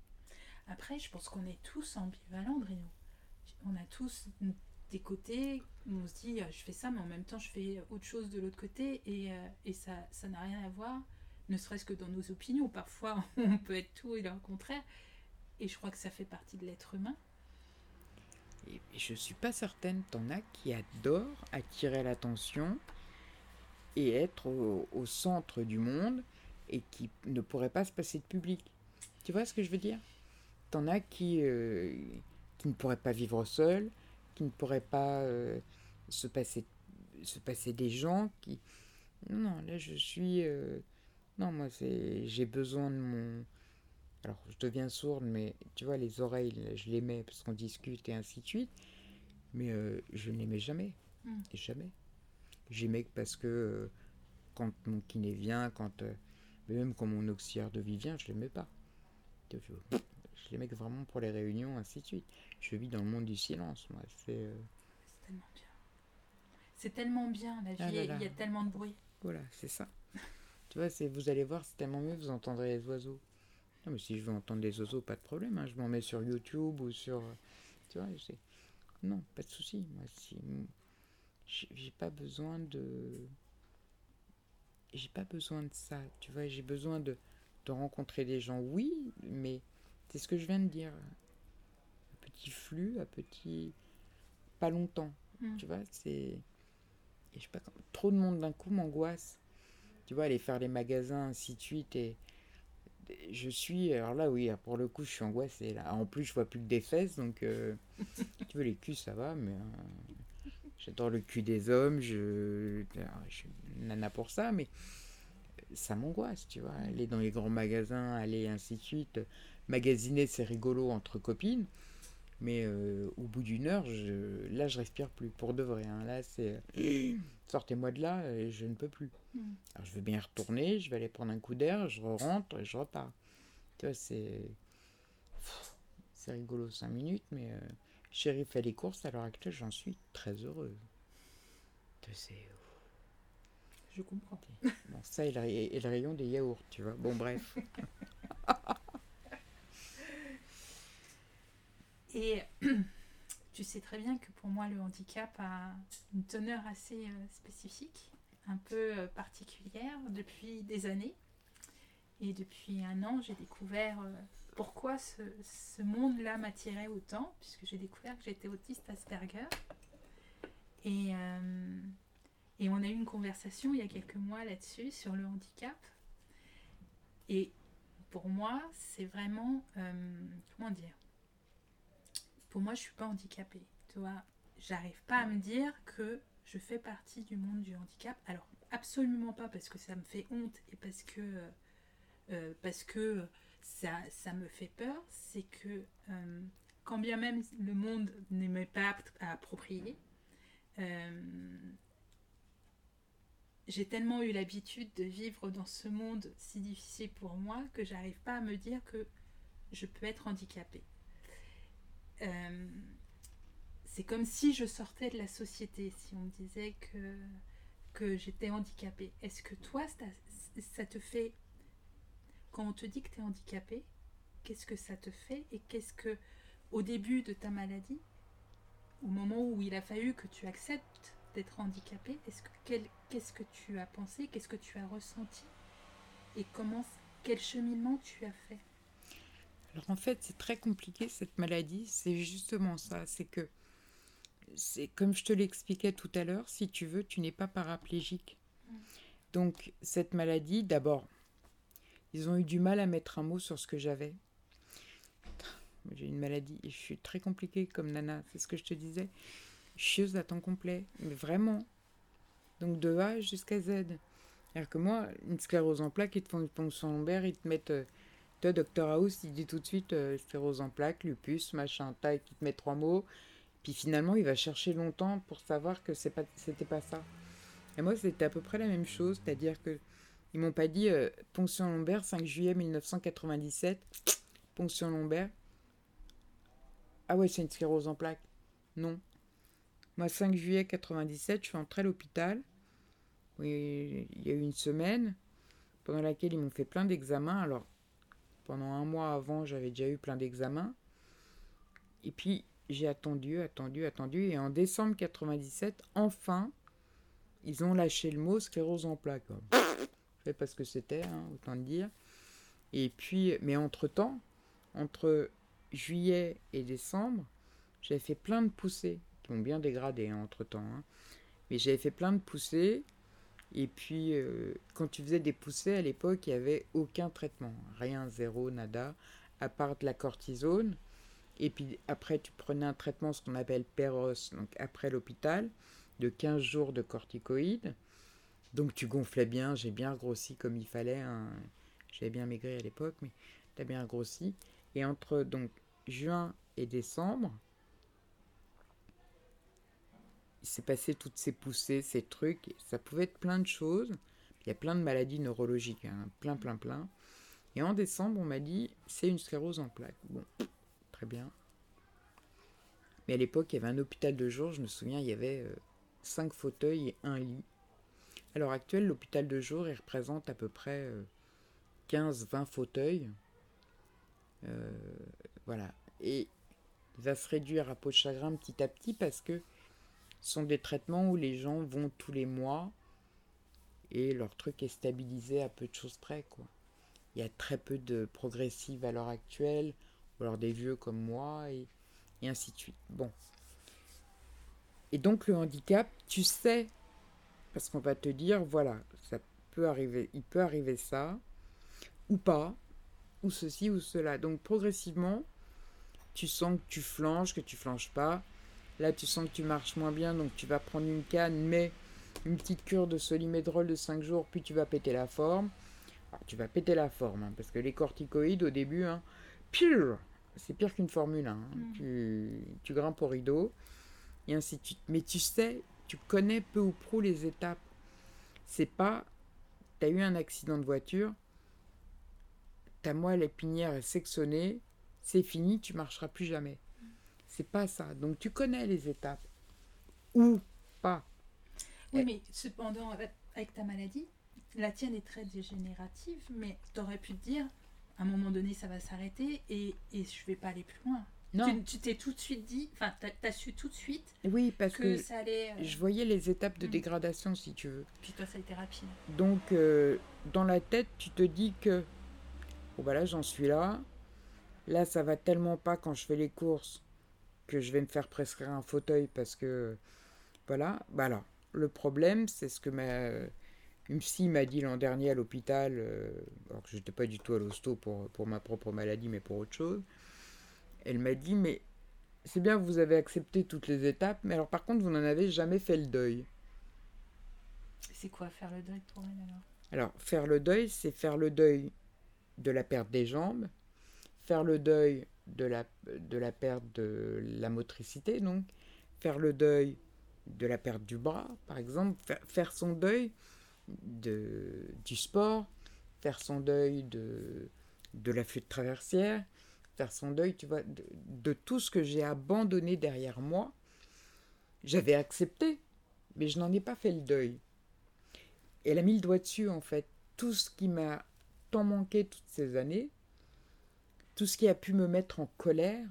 Après, je pense qu'on est tous ambivalents, Bruno. On a tous des côtés où on se dit euh, je fais ça, mais en même temps je fais autre chose de l'autre côté et, euh, et ça ça n'a rien à voir, ne serait-ce que dans nos opinions. Parfois, on peut être tout et le contraire. Et je crois que ça fait partie de l'être humain. Et et je suis pas certaine, t'en as qui adorent attirer l'attention et être au, au centre du monde et qui ne pourraient pas se passer de public. Tu vois ce que je veux dire? T'en as qui, euh, qui ne pourraient pas vivre seuls, qui ne pourraient pas euh, se, passer, se passer des gens qui... Non, non, là je suis... euh, Non, moi c'est j'ai besoin de mon... Alors je deviens sourde, mais tu vois, les oreilles, là, je les mets parce qu'on discute et ainsi de suite. Mais je ne les mets jamais. Mm. Jamais. J'y mets parce que euh, quand mon kiné vient, quand... euh, même quand mon auxiliaire de vie vient, je les mets pas. Je, les mets vraiment pour les réunions, ainsi de suite. Je vis dans le monde du silence, moi. C'est... euh, C'est tellement bien. C'est tellement bien, la vie, Ah là il y a tellement de bruit. Voilà, c'est ça. tu vois, c'est, vous allez voir, c'est tellement mieux, vous entendrez les oiseaux. Non, mais si je veux entendre des oiseaux, pas de problème. hein, je m'en mets sur YouTube ou sur. Tu vois, non, pas de souci. Moi, si. J'ai pas besoin de. J'ai pas besoin de ça. Tu vois, j'ai besoin de, de rencontrer des gens, oui, mais c'est ce que je viens de dire. Un petit flux, un petit. Pas longtemps. Mm. Tu vois, c'est. Et je sais pas, trop de monde d'un coup m'angoisse. Tu vois, aller faire les magasins, ainsi de suite. Et je suis. Alors là, oui, pour le coup, je suis angoissée. Là. En plus, je vois plus que des fesses, donc. euh, tu veux, les culs, ça va, mais. euh, J'adore le cul des hommes, je... je suis nana pour ça, mais ça m'angoisse, tu vois. Aller dans les grands magasins, aller ainsi de suite. Magasiner, c'est rigolo entre copines, mais euh, au bout d'une heure, je... là, je respire plus, pour de vrai. hein. Là, c'est. Sortez-moi de là, et je ne peux plus. Mm. Alors, je veux bien retourner, je vais aller prendre un coup d'air, je rentre et je repars. Tu vois, c'est. C'est rigolo 5 minutes, mais euh, chérie fait les courses, à l'heure actuelle, j'en suis très heureux. Tu sais, Je comprends. bon, ça et le, et le rayon des yaourts, tu vois. Bon, bref. Et tu sais très bien que pour moi, le handicap a une teneur assez euh, spécifique, un peu euh, particulière depuis des années. Et depuis un an, j'ai découvert euh, pourquoi ce, ce monde-là m'attirait autant, puisque j'ai découvert que j'étais autiste Asperger. Et, euh, et on a eu une conversation il y a quelques mois là-dessus, sur le handicap. Et pour moi, c'est vraiment, euh, comment dire, pour moi, je suis pas handicapée. Tu vois, j'arrive pas à me dire que je fais partie du monde du handicap. Alors, absolument pas parce que ça me fait honte et parce que, euh, parce que ça, ça me fait peur. C'est que, euh, quand bien même le monde ne m'est pas apte à approprier, euh, j'ai tellement eu l'habitude de vivre dans ce monde si difficile pour moi que j'arrive pas à me dire que je peux être handicapée. Euh, c'est comme si je sortais de la société, si on me disait que, que j'étais handicapée. Est-ce que toi, ça, ça te fait... Quand on te dit que tu es handicapée, qu'est-ce que ça te fait Et qu'est-ce que, au début de ta maladie, au moment où il a fallu que tu acceptes d'être handicapé, est-ce que, quel- qu'est-ce que tu as pensé Qu'est-ce que tu as ressenti Et comment, quel cheminement tu as fait? Alors en fait, c'est très compliqué cette maladie. C'est justement ça. C'est que, c'est comme je te l'expliquais tout à l'heure, si tu veux, tu n'es pas paraplégique. Donc cette maladie, d'abord, ils ont eu du mal à mettre un mot sur ce que j'avais. J'ai une maladie et je suis très compliquée comme nana, c'est ce que je te disais. Chieuse à temps complet, mais vraiment. Donc de A jusqu'à Z. C'est-à-dire que moi, une sclérose en plaques, ils te font une ponction lombaire, ils te mettent euh, Toi, Docteur House, il dit tout de suite euh, sclérose en plaques, lupus, machin, taille, qui te met trois mots. Puis finalement, il va chercher longtemps pour savoir que pas, c'était pas ça. Et moi, c'était à peu près la même chose, c'est-à-dire que ils m'ont pas dit euh, ponction lombaire, 5 juillet 1997, ponction lombaire. Ah ouais, c'est une sclérose en plaques. Non. Moi, 5 juillet 97, je suis entrée à l'hôpital. Il y a eu une semaine pendant laquelle ils m'ont fait plein d'examens. Alors, pendant un mois avant, j'avais déjà eu plein d'examens. Et puis, j'ai attendu, attendu, attendu. Et en décembre 97, enfin, ils ont lâché le mot sclérose en plaques. Je sais pas ce que c'était, hein, autant dire. Et puis, mais entre-temps, entre juillet et décembre, j'avais fait plein de poussées, qui ont bien dégradé hein, entre-temps. hein. Mais j'avais fait plein de poussées. Et puis, euh, quand tu faisais des poussées, à l'époque, il n'y avait aucun traitement. Rien, zéro, nada, à part de la cortisone. Et puis après, tu prenais un traitement, ce qu'on appelle Péros, donc après l'hôpital, de 15 jours de corticoïdes. Donc tu gonflais bien, j'ai bien grossi comme il fallait. hein. J'avais bien maigri à l'époque, mais tu as bien grossi. Et entre donc juin et décembre, il s'est passé toutes ces poussées, ces trucs. Ça pouvait être plein de choses. Il y a plein de maladies neurologiques, hein, plein, plein, plein. Et en décembre, on m'a dit, c'est une sclérose en plaques. Bon, très bien. Mais à l'époque, il y avait un hôpital de jour, je me souviens, il y avait euh, cinq fauteuils et un lit. À l'heure actuelle, l'hôpital de jour, il représente à peu près 15-20 fauteuils. Euh, voilà. Et il va se réduire à peau de chagrin petit à petit parce que ce sont des traitements où les gens vont tous les mois et leur truc est stabilisé à peu de choses près, quoi. Il y a très peu de progressives à l'heure actuelle, ou alors des vieux comme moi, et, et ainsi de suite. Bon. Et donc le handicap, tu sais, parce qu'on va te dire, voilà, ça peut arriver, il peut arriver ça, ou pas, ou ceci ou cela. Donc progressivement, tu sens que tu flanches, que tu flanches pas. Là, tu sens que tu marches moins bien, donc tu vas prendre une canne, mais une petite cure de solimédrol de 5 jours, puis tu vas péter la forme. Alors, tu vas péter la forme, hein, parce que les corticoïdes, au début, hein, pire, c'est pire qu'une Formule 1. hein. Mm. Tu, tu grimpes au rideau, et ainsi de suite. Mais tu sais, tu connais peu ou prou les étapes. C'est pas, tu as eu un accident de voiture, ta moelle épinière est sectionnée, c'est fini, tu marcheras plus jamais. C'est pas ça. Donc tu connais les étapes. Ou pas. Oui, mais cependant, avec- avec ta maladie, la tienne est très dégénérative, mais tu aurais pu te dire, à un moment donné, ça va s'arrêter et, et je vais pas aller plus loin. Non. Tu- t'es tout de suite dit, enfin, tu as, su tout de suite Oui, parce que, que ça allait. euh, je voyais les étapes de Mm. dégradation, si tu veux. Puis toi, ça a été rapide. Donc, euh, dans la tête, tu te dis que, bon, bah là, j'en suis là. Là, ça va tellement pas quand je fais les courses que je vais me faire prescrire un fauteuil parce que, voilà. Bah alors, le problème, c'est ce que ma, une psy m'a dit l'an dernier à l'hôpital, euh, alors que j'étais pas du tout à l'hosto pour, pour ma propre maladie, mais pour autre chose. Elle m'a dit, mais c'est bien, vous avez accepté toutes les étapes, mais alors par contre, vous n'en avez jamais fait le deuil. C'est quoi faire le deuil pour elle alors? Alors, faire le deuil, c'est faire le deuil de la perte des jambes, faire le deuil de la, de la perte de la motricité, donc, faire le deuil de la perte du bras, par exemple, faire, faire son deuil de, du sport, faire son deuil de, de la flûte traversière, faire son deuil, tu vois, de, de tout ce que j'ai abandonné derrière moi. J'avais accepté, mais je n'en ai pas fait le deuil. Et elle a mis le doigt dessus, en fait. Tout ce qui m'a tant manqué toutes ces années, tout ce qui a pu me mettre en colère,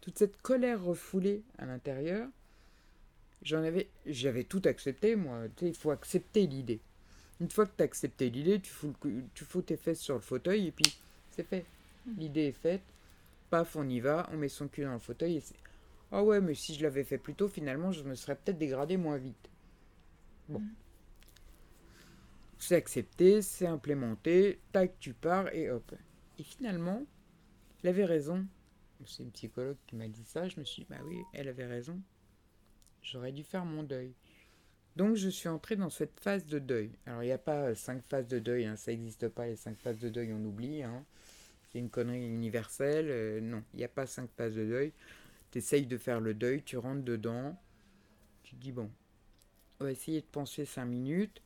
toute cette colère refoulée à l'intérieur, j'en avais, j'avais tout accepté, moi. Tu sais, il faut accepter l'idée. Une fois que tu as accepté l'idée, tu fous, le tu fous tes fesses sur le fauteuil et puis c'est fait. L'idée est faite. Paf, on y va, on met son cul dans le fauteuil et c'est. Ah ouais, mais si je l'avais fait plus tôt, finalement, je me serais peut-être dégradé moins vite. Bon. C'est accepté, c'est implémenté, tac, tu pars et hop. Et finalement, elle avait raison. C'est une psychologue qui m'a dit ça. Je me suis dit, bah oui, elle avait raison. J'aurais dû faire mon deuil. Donc je suis entrée dans cette phase de deuil. Alors il n'y a pas cinq phases de deuil, hein, ça n'existe pas les cinq phases de deuil, on oublie. hein. Une connerie universelle. euh, non, il n'y a pas cinq passes de deuil. Tu essayes de faire le deuil, tu rentres dedans. Tu dis, bon, on va essayer de penser cinq minutes.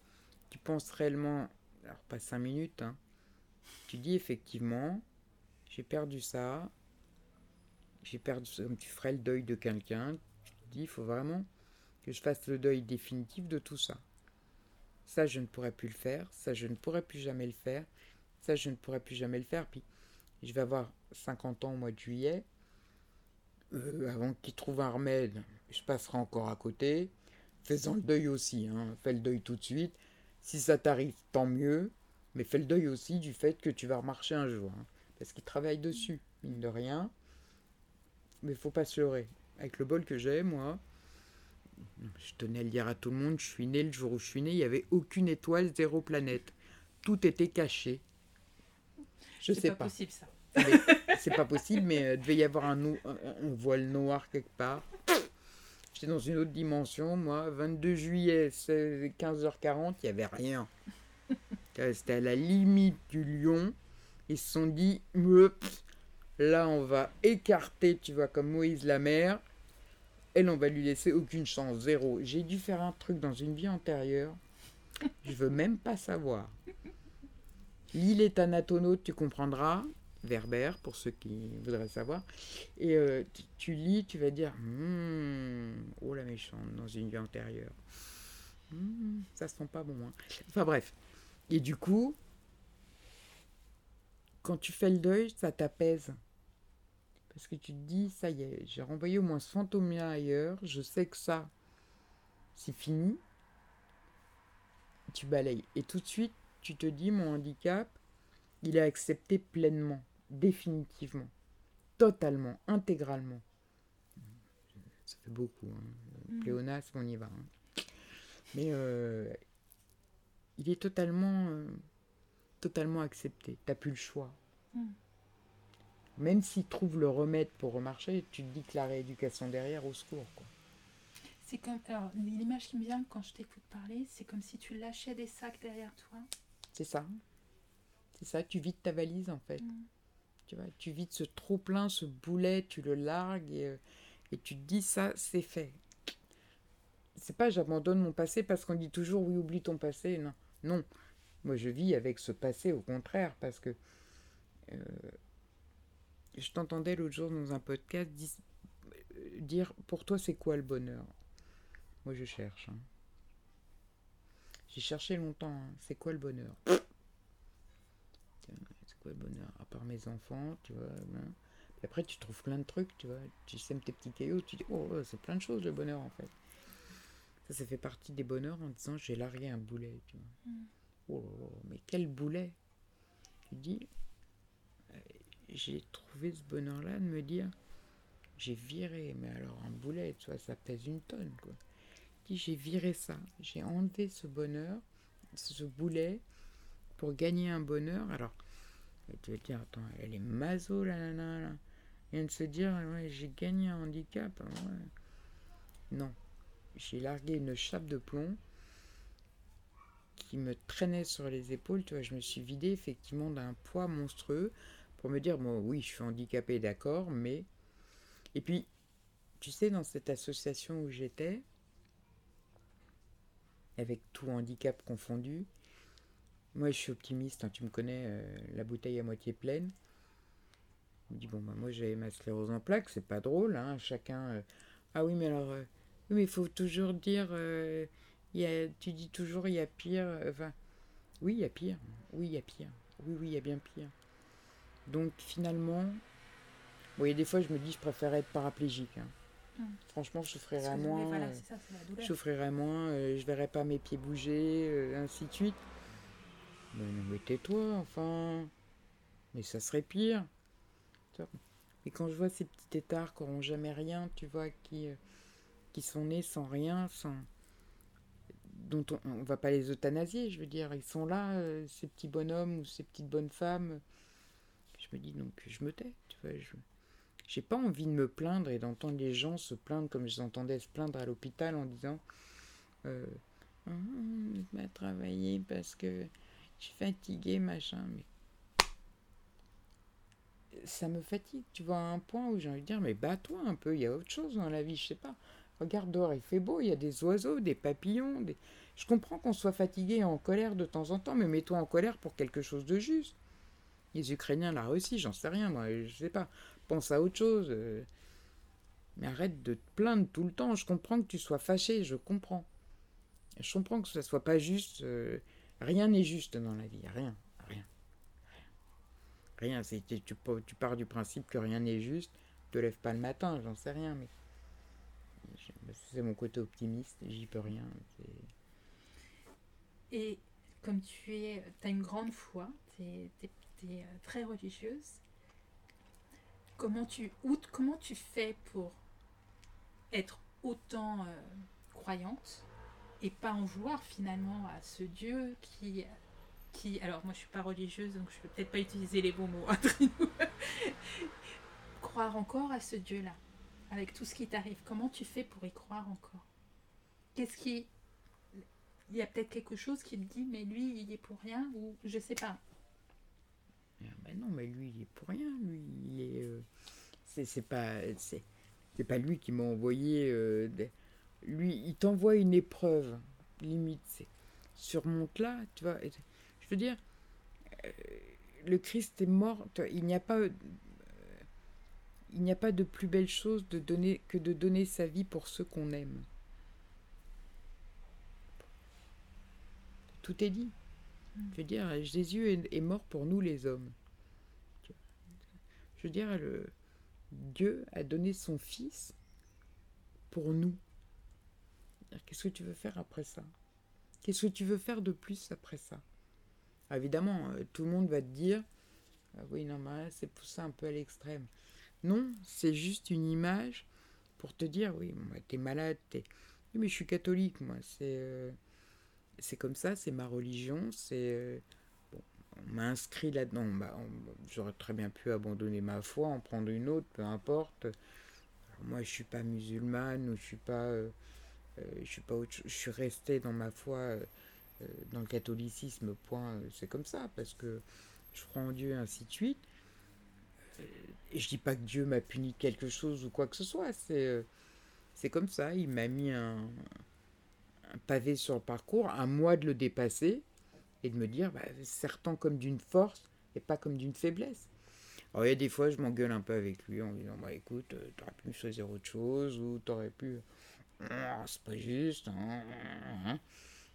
Tu penses réellement, alors pas cinq minutes, hein. Tu dis effectivement, j'ai perdu ça. J'ai perdu ça, comme tu ferais le deuil de quelqu'un. Tu te dis, il faut vraiment que je fasse le deuil définitif de tout ça. Ça, je ne pourrais plus le faire. Ça, je ne pourrais plus jamais le faire. Ça, je ne pourrais plus jamais le faire. Puis, je vais avoir 50 ans au mois de juillet. Euh, avant qu'il trouve un remède, je passerai encore à côté. Faisant le deuil aussi. Hein. Fais le deuil tout de suite. Si ça t'arrive, tant mieux. Mais fais le deuil aussi du fait que tu vas remarcher un jour. hein. Parce qu'il travaille dessus, mine de rien. Mais faut pas se leurrer. Avec le bol que j'ai, moi, je tenais à le dire à tout le monde, je suis né le jour où je suis né, il n'y avait aucune étoile, zéro planète. Tout était caché. Je C'est sais pas, pas. possible ça. C'est pas possible, mais euh, devait y avoir un, nou- un- un voile noir quelque part. J'étais dans une autre dimension, moi. 22 juillet, c'est 15h40, il n'y avait rien. Euh, C'était à la limite du lion. Ils se sont dit, Meup, là on va écarter, tu vois, comme Moïse la mer. Elle, on va lui laisser aucune chance, zéro. J'ai dû faire un truc dans une vie antérieure. Je veux même pas savoir. Lis les Thanatonautes, tu comprendras. Verbère, pour ceux qui voudraient savoir. Et euh, tu, lis, tu vas dire Hmm, Oh la méchante, dans une vie antérieure. Hmm, ça sent pas bon. hein. Enfin bref. Et du coup, quand tu fais le deuil, ça t'apaise. Parce que tu te dis Ça y est, j'ai renvoyé au moins ce fantôme-là ailleurs. Je sais que ça, c'est fini. Tu balayes. Et tout de suite, tu te dis Mon handicap, il est accepté pleinement, définitivement, totalement, intégralement. Ça fait beaucoup. Hein. Mm. Pléonasme, on y va. hein. Mais euh, il est totalement, euh, totalement accepté. T'as plus le choix. Mm. Même s'il trouve le remède pour remarcher, tu te dis que la rééducation derrière, au secours. Quoi. C'est comme. Alors, l'image qui me vient quand je t'écoute parler, c'est comme si tu lâchais des sacs derrière toi. C'est ça. C'est ça, tu vides ta valise en fait. Mm. Tu vois, tu vides ce trop plein, ce boulet, tu le largues et, euh, et tu te dis ça, c'est fait. C'est pas j'abandonne mon passé parce qu'on dit toujours oui, oublie ton passé. Non, non. Moi, je vis avec ce passé au contraire parce que euh, je t'entendais l'autre jour dans un podcast dis- euh, dire pour toi c'est quoi le bonheur? Moi, je cherche. hein. J'ai cherché longtemps. hein. C'est quoi le bonheur? C'est quoi le bonheur? À part mes enfants, tu vois. hein. Puis après, tu trouves plein de trucs, tu vois. Tu sèmes tes petits cailloux, tu dis, oh, ouais, c'est plein de choses le bonheur en fait. Ça, ça fait partie des bonheurs en disant, j'ai largué un boulet, tu vois. Mm. Oh, là là, mais quel boulet? Tu dis, euh, j'ai trouvé ce bonheur-là de me dire, j'ai viré, mais alors un boulet, tu vois, ça pèse une tonne, quoi. J'ai viré ça, j'ai enlevé ce bonheur, ce boulet, pour gagner un bonheur. Alors, tu vas dire, attends, elle est maso, la nana, là. Elle vient de se dire, ouais, j'ai gagné un handicap. Non. J'ai largué une chape de plomb qui me traînait sur les épaules. Tu vois, je me suis vidé effectivement d'un poids monstrueux pour me dire, bon, oui, je suis handicapé, d'accord, mais. Et puis, tu sais, dans cette association où j'étais, avec tout handicap confondu, moi, je suis optimiste, hein, tu me connais, euh, la bouteille à moitié pleine. Je me dis, bon, bah, moi, j'avais ma sclérose en plaques, c'est pas drôle, hein, chacun... euh, Ah oui, mais alors... euh, mais il faut toujours dire... y a, tu dis toujours, il y a pire... Enfin, oui, il y a pire. Oui, il y a pire. Oui, oui, il y a bien pire. Donc, finalement... Y a des fois, je me dis, je préférais être paraplégique. hein. Mm. Franchement, je que, moins... voilà, ça, la je souffrirais moins, euh, je verrais pas mes pieds bouger, euh, ainsi de suite. Mais mais tais-toi, enfin. Mais ça serait pire. Et quand je vois ces petits têtards qui n'auront jamais rien, tu vois, qui, euh, qui sont nés sans rien, sans dont on, on va pas les euthanasier, je veux dire, ils sont là, euh, ces petits bonhommes ou ces petites bonnes femmes. Je me dis donc, je me tais, tu vois, je j'ai pas envie de me plaindre et d'entendre les gens se plaindre comme je les entendais se plaindre à l'hôpital en disant euh, Ah, pas travailler parce que je suis fatiguée, machin. Mais ça me fatigue, tu vois, à un point où j'ai envie de dire, mais bats-toi un peu, il y a autre chose dans la vie, je sais pas. Regarde dehors, il fait beau, il y a des oiseaux, des papillons. Des... Je comprends qu'on soit fatigué et en colère de temps en temps, mais mets-toi en colère pour quelque chose de juste. Les Ukrainiens, la Russie, j'en sais rien, moi, je sais pas. Pense à autre chose. euh. Mais arrête de te plaindre tout le temps. Je comprends que tu sois fâché, je comprends. Je comprends que ça soit pas juste. euh, Rien n'est juste dans la vie, rien, rien. Rien, c'est, tu, pars du principe que rien n'est juste, te lève pas le matin, j'en sais rien, mais c'est mon côté optimiste, j'y peux rien. Et comme tu es, as une grande foi, tu es, très religieuse, comment tu, fais pour être autant euh, croyante et pas en vouloir finalement à ce Dieu qui, alors moi je suis pas religieuse donc je peux peut-être pas utiliser les bons mots entre nous. croire encore à ce Dieu-là avec tout ce qui t'arrive. Comment tu fais pour y croire encore? Qu'est-ce qui il y a peut-être quelque chose qui te dit mais lui il est pour rien ou je sais pas. Ah ben non, mais lui, il est pour rien, lui, il est... euh, c'est, pas... C'est, pas lui qui m'a envoyé... euh, Lui, il t'envoie une épreuve, limite, c'est... Surmonte-la, tu vois. Je veux dire, euh, le Christ est mort, il n'y a pas... il n'y a pas de plus belle chose que de donner sa vie pour ceux qu'on aime. Tout est dit. Je veux dire, Jésus est, mort pour nous les hommes. Je veux dire, Dieu a donné son Fils pour nous. Qu'est-ce que tu veux faire après ça? Qu'est-ce que tu veux faire de plus après ça? Ah, Évidemment, euh, tout le monde va te dire, Ah oui, non, mais c'est poussé un peu à l'extrême. Non, c'est juste une image pour te dire, oui, t'es malade, mais je suis catholique, moi, euh, c'est comme ça, c'est ma religion, c'est... euh, bon, on m'a inscrit là-dedans, j'aurais très bien pu abandonner ma foi, en prendre une autre, peu importe. Alors, moi, je suis pas musulmane, ou je suis pas... euh, euh, je suis pas autre je suis resté dans ma foi, dans le catholicisme, point, c'est comme ça, parce que je crois en Dieu, ainsi de suite. Et je dis pas que Dieu m'a puni quelque chose ou quoi que ce soit, c'est... c'est comme ça, il m'a mis un, un pavé sur le parcours, à moi de le dépasser et de me dire, bah, sertant comme d'une force et pas comme d'une faiblesse. Alors il y a des fois, je m'engueule un peu avec lui en lui disant, bah écoute, euh, t'aurais pu choisir autre chose ou t'aurais pu... Ah, c'est pas juste. hein, hein.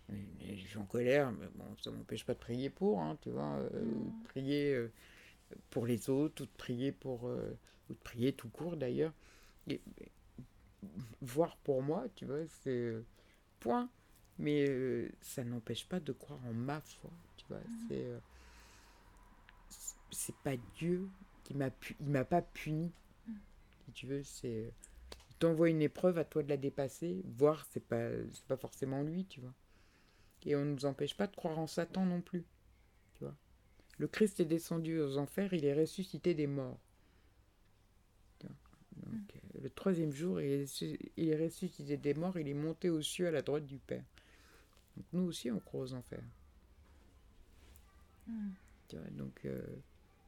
Mais Je suis en colère, mais bon, ça m'empêche pas de prier pour, hein, tu vois, euh, ou de prier euh, pour les autres, ou de prier pour... euh, ou de prier tout court d'ailleurs. Et- voir pour moi, tu vois, c'est euh, point. Mais euh, ça n'empêche pas de croire en ma foi, tu vois. C'est euh, c'est- pas Dieu qui m'a pu, il m'a pas puni, si tu veux. C'est euh, il t'envoie une épreuve, à toi de la dépasser. Voir, c'est pas c'est pas forcément lui, tu vois. Et on ne nous empêche pas de croire en Satan non plus, tu vois. Le Christ est descendu aux enfers, il est ressuscité des morts. Donc, euh, le troisième jour, il est, ressuscité des morts, il est monté aux cieux à la droite du Père. Donc, nous aussi, on croit aux enfers. Hmm. Tu vois, donc, euh,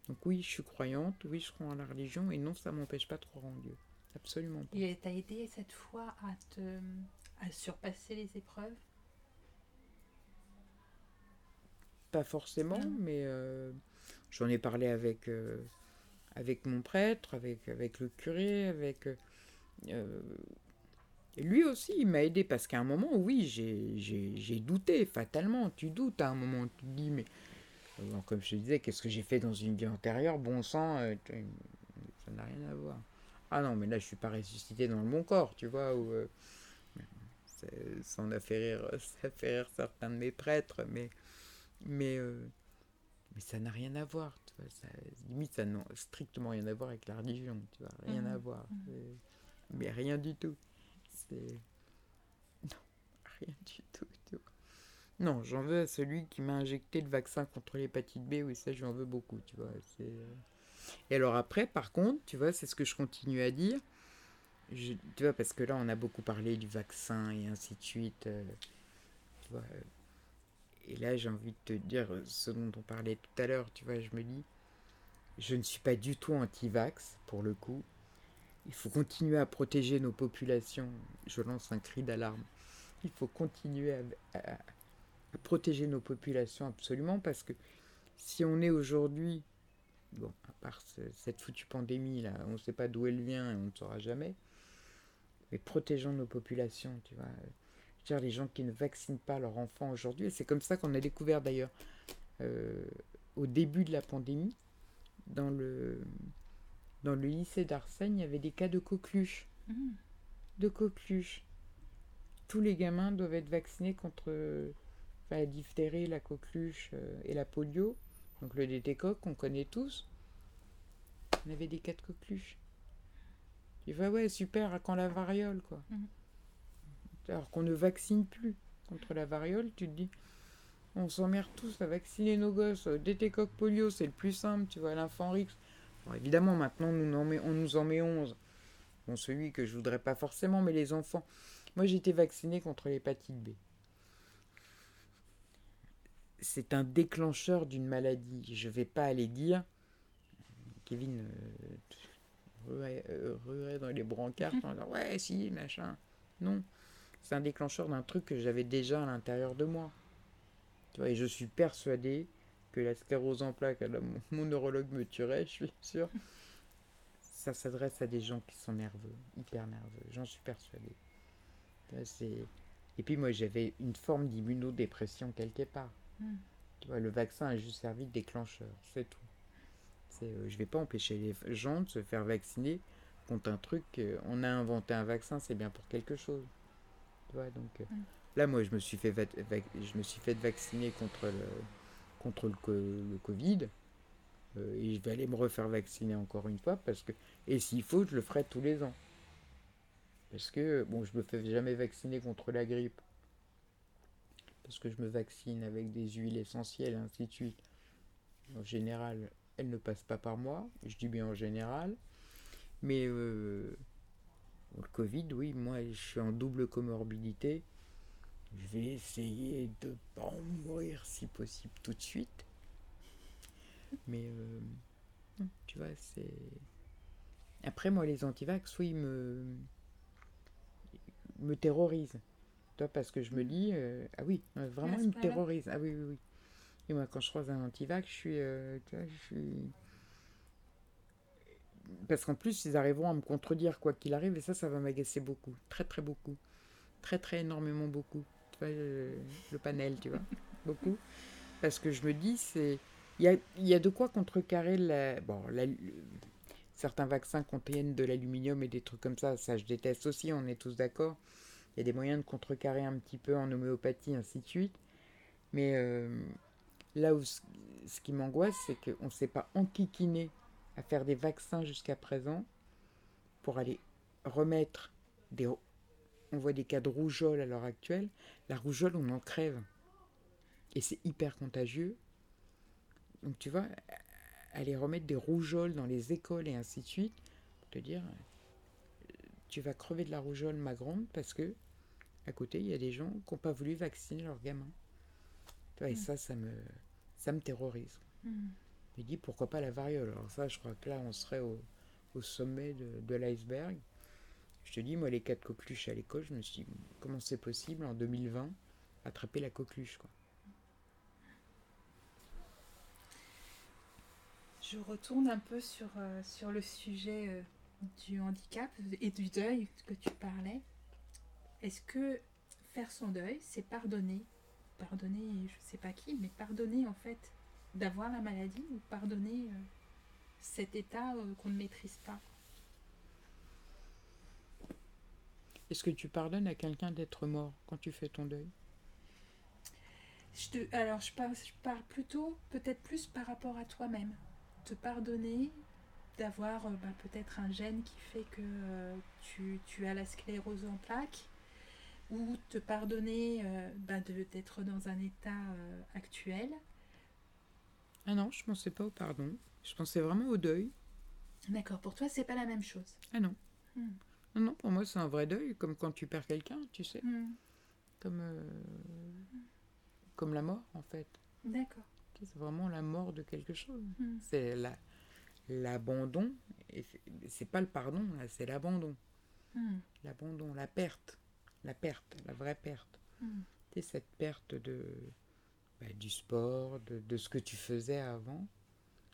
donc oui, je suis croyante, oui, je crois en la religion, et non, ça m'empêche pas de croire en Dieu. Absolument pas. Et t'as aidé cette fois à te à surpasser les épreuves? Pas forcément, mais euh, j'en ai parlé avec, euh, avec mon prêtre, avec, avec le curé, avec... euh, euh, lui aussi, il m'a aidé parce qu'à un moment, oui, j'ai- douté, fatalement. Tu doutes à un moment, tu te dis, mais... euh, comme je te disais, qu'est-ce que j'ai fait dans une vie antérieure? Bon sang, ça n'a rien à voir. Ah non, mais là, je suis pas ressuscité dans le bon corps, tu vois, c'est- ça en a fait rire, certains de mes prêtres, mais... Mais, mais ça n'a rien à voir. Ça, limite, ça n'a strictement rien à voir avec la religion, tu vois. Rien Mhm, à voir. mhm. Mais rien du tout. C'est. Non, rien du tout, tu vois. Non, j'en veux à celui qui m'a injecté le vaccin contre l'hépatite B, oui, ça, j'en veux beaucoup, tu vois. C'est. euh, Et alors après, par contre, tu vois, c'est ce que je continue à dire. Je- tu vois, parce que là, on a beaucoup parlé du vaccin et ainsi de suite. euh, tu vois. Et là, j'ai envie de te dire ce dont on parlait tout à l'heure, tu vois, je me dis, je ne suis pas du tout anti-vax, pour le coup. Il faut continuer à protéger nos populations. Je lance un cri d'alarme. Il faut continuer à, protéger nos populations absolument parce que si on est aujourd'hui, bon, à part ce- cette foutue pandémie là, on ne sait pas d'où elle vient et on ne saura jamais, mais protégeons nos populations, tu vois. Dire, les gens qui ne vaccinent pas leurs enfants aujourd'hui, et c'est comme ça qu'on a découvert d'ailleurs euh, au début de la pandémie, dans le, dans le lycée d'Arsène, il y avait des cas de coqueluche. Mhm. De coqueluche. Tous les gamins doivent être vaccinés contre euh, la diphtérie, la coqueluche euh, et la polio. Donc le DT-coq, qu'on connaît tous. On avait des cas de coqueluche. Tu vois, ouais, super, à quand la variole, quoi. Mhm. Alors qu'on ne vaccine plus contre la variole, tu te dis, on s'emmerde tous à vacciner nos gosses. Euh, DT-coq polio, c'est le plus simple, tu vois, l'enfant Rix. Évidemment, maintenant, nous on nous en met 11. Bon, celui que je voudrais pas forcément, mais les enfants. Moi, j'ai été vacciné contre l'hépatite B. C'est un déclencheur d'une maladie. Je vais pas aller dire. Kevin euh, euh, dans les brancards en disant Ouais, si, machin. Non. C'est un déclencheur d'un truc que j'avais déjà à l'intérieur de moi. Tu vois, et je suis persuadé que la sclérose en plaques, mon, mon neurologue me tuerait, je suis sûr. Ça s'adresse à des gens qui sont nerveux, hyper nerveux. J'en suis persuadé. C'est- Et puis moi, j'avais une forme d'immunodépression quelque part. Mm. Tu vois, le vaccin a juste servi de déclencheur, c'est tout. C'est, euh, je vais pas empêcher les gens de se faire vacciner contre un truc. euh, on a inventé un vaccin, c'est bien pour quelque chose. Tu vois, donc euh, Mm. là, moi, je me suis fait, je me suis fait vacciner contre le, contre le, co- le Covid. Euh, et je vais aller me refaire vacciner encore une fois parce que, et s'il faut, je le ferai tous les ans. Parce que, bon, je me fais jamais vacciner contre la grippe. Parce que je me vaccine avec des huiles essentielles et ainsi de suite. En général, elles ne passent pas par moi. Je dis bien en général. Mais euh, le Covid, oui, moi, je suis en double comorbidité. Je vais essayer de pas en mourir si possible tout de suite. Mais euh, tu vois, c'est. Après, moi, les antivax, oui, me, me terrorisent. Toi, parce que je me dis, euh, ah oui, euh, vraiment, ce ils me terrorisent. Ah oui, oui, oui. Et moi, quand je croise un antivax, je suis. euh, tu vois, je suis. Parce qu'en plus, ils arriveront à me contredire quoi qu'il arrive, et ça, ça va m'agacer beaucoup. Très, très beaucoup. Très, très énormément beaucoup. Tu vois, le, le panel, tu vois. beaucoup. Parce que je me dis, c'est. Il y a, y a de quoi contrecarrer la. Bon, la- le- certains vaccins contiennent de l'aluminium et des trucs comme ça. Ça, je déteste aussi, on est tous d'accord. Il y a des moyens de contrecarrer un petit peu en homéopathie, ainsi de suite. Mais euh, là où ce, ce qui m'angoisse, c'est qu'on ne s'est pas enquiquiné à faire des vaccins jusqu'à présent pour aller remettre des. On voit des cas de rougeole à l'heure actuelle. La rougeole, on en crève. Et c'est hyper contagieux. Donc tu vois, aller remettre des rougeoles dans les écoles et ainsi de suite, pour te dire, euh, tu vas crever de la rougeole, ma grande, parce que à côté, il y a des gens qui n'ont pas voulu vacciner leurs gamins. Tu vois, et Mm. ça, ça me, ça me terrorise. Mhm. Me dis, pourquoi pas la variole? Alors ça, je crois que là, on serait au, sommet de, l'iceberg. Je te dis, moi, les cas de coqueluche à l'école, je me suis dit, comment c'est possible, en 2020, attraper la coqueluche, quoi? Je retourne un peu sur, euh, sur le sujet euh, du handicap et du deuil que tu parlais. Est-ce que faire son deuil, c'est pardonner? Pardonner, je sais pas qui, mais pardonner en fait d'avoir la maladie ou pardonner euh, cet état euh, qu'on ne maîtrise pas Est-ce que tu pardonnes à quelqu'un d'être mort quand tu fais ton deuil? Je te- alors, je parle, je parle plutôt, peut-être plus par rapport à toi-même. Te pardonner d'avoir euh, bah, peut-être un gène qui fait que euh, tu, tu as la sclérose en plaques, ou te pardonner euh, bah, d'être dans un état euh, actuel. Ah non, je pensais pas au pardon. Je pensais vraiment au deuil. D'accord, pour toi, c'est pas la même chose. Ah non. Hmm. Non, non, pour moi, c'est un vrai deuil, comme quand tu perds quelqu'un, tu sais. Hmm, Comme, euh, comme la mort, en fait. D'accord. C'est vraiment la mort de quelque chose. Hmm. C'est la, l'abandon, et c'est- c'est pas le pardon, là, c'est l'abandon. L'abandon, la perte. La perte, la vraie perte. C'est cette perte de, bah, du sport, de, de ce que tu faisais avant.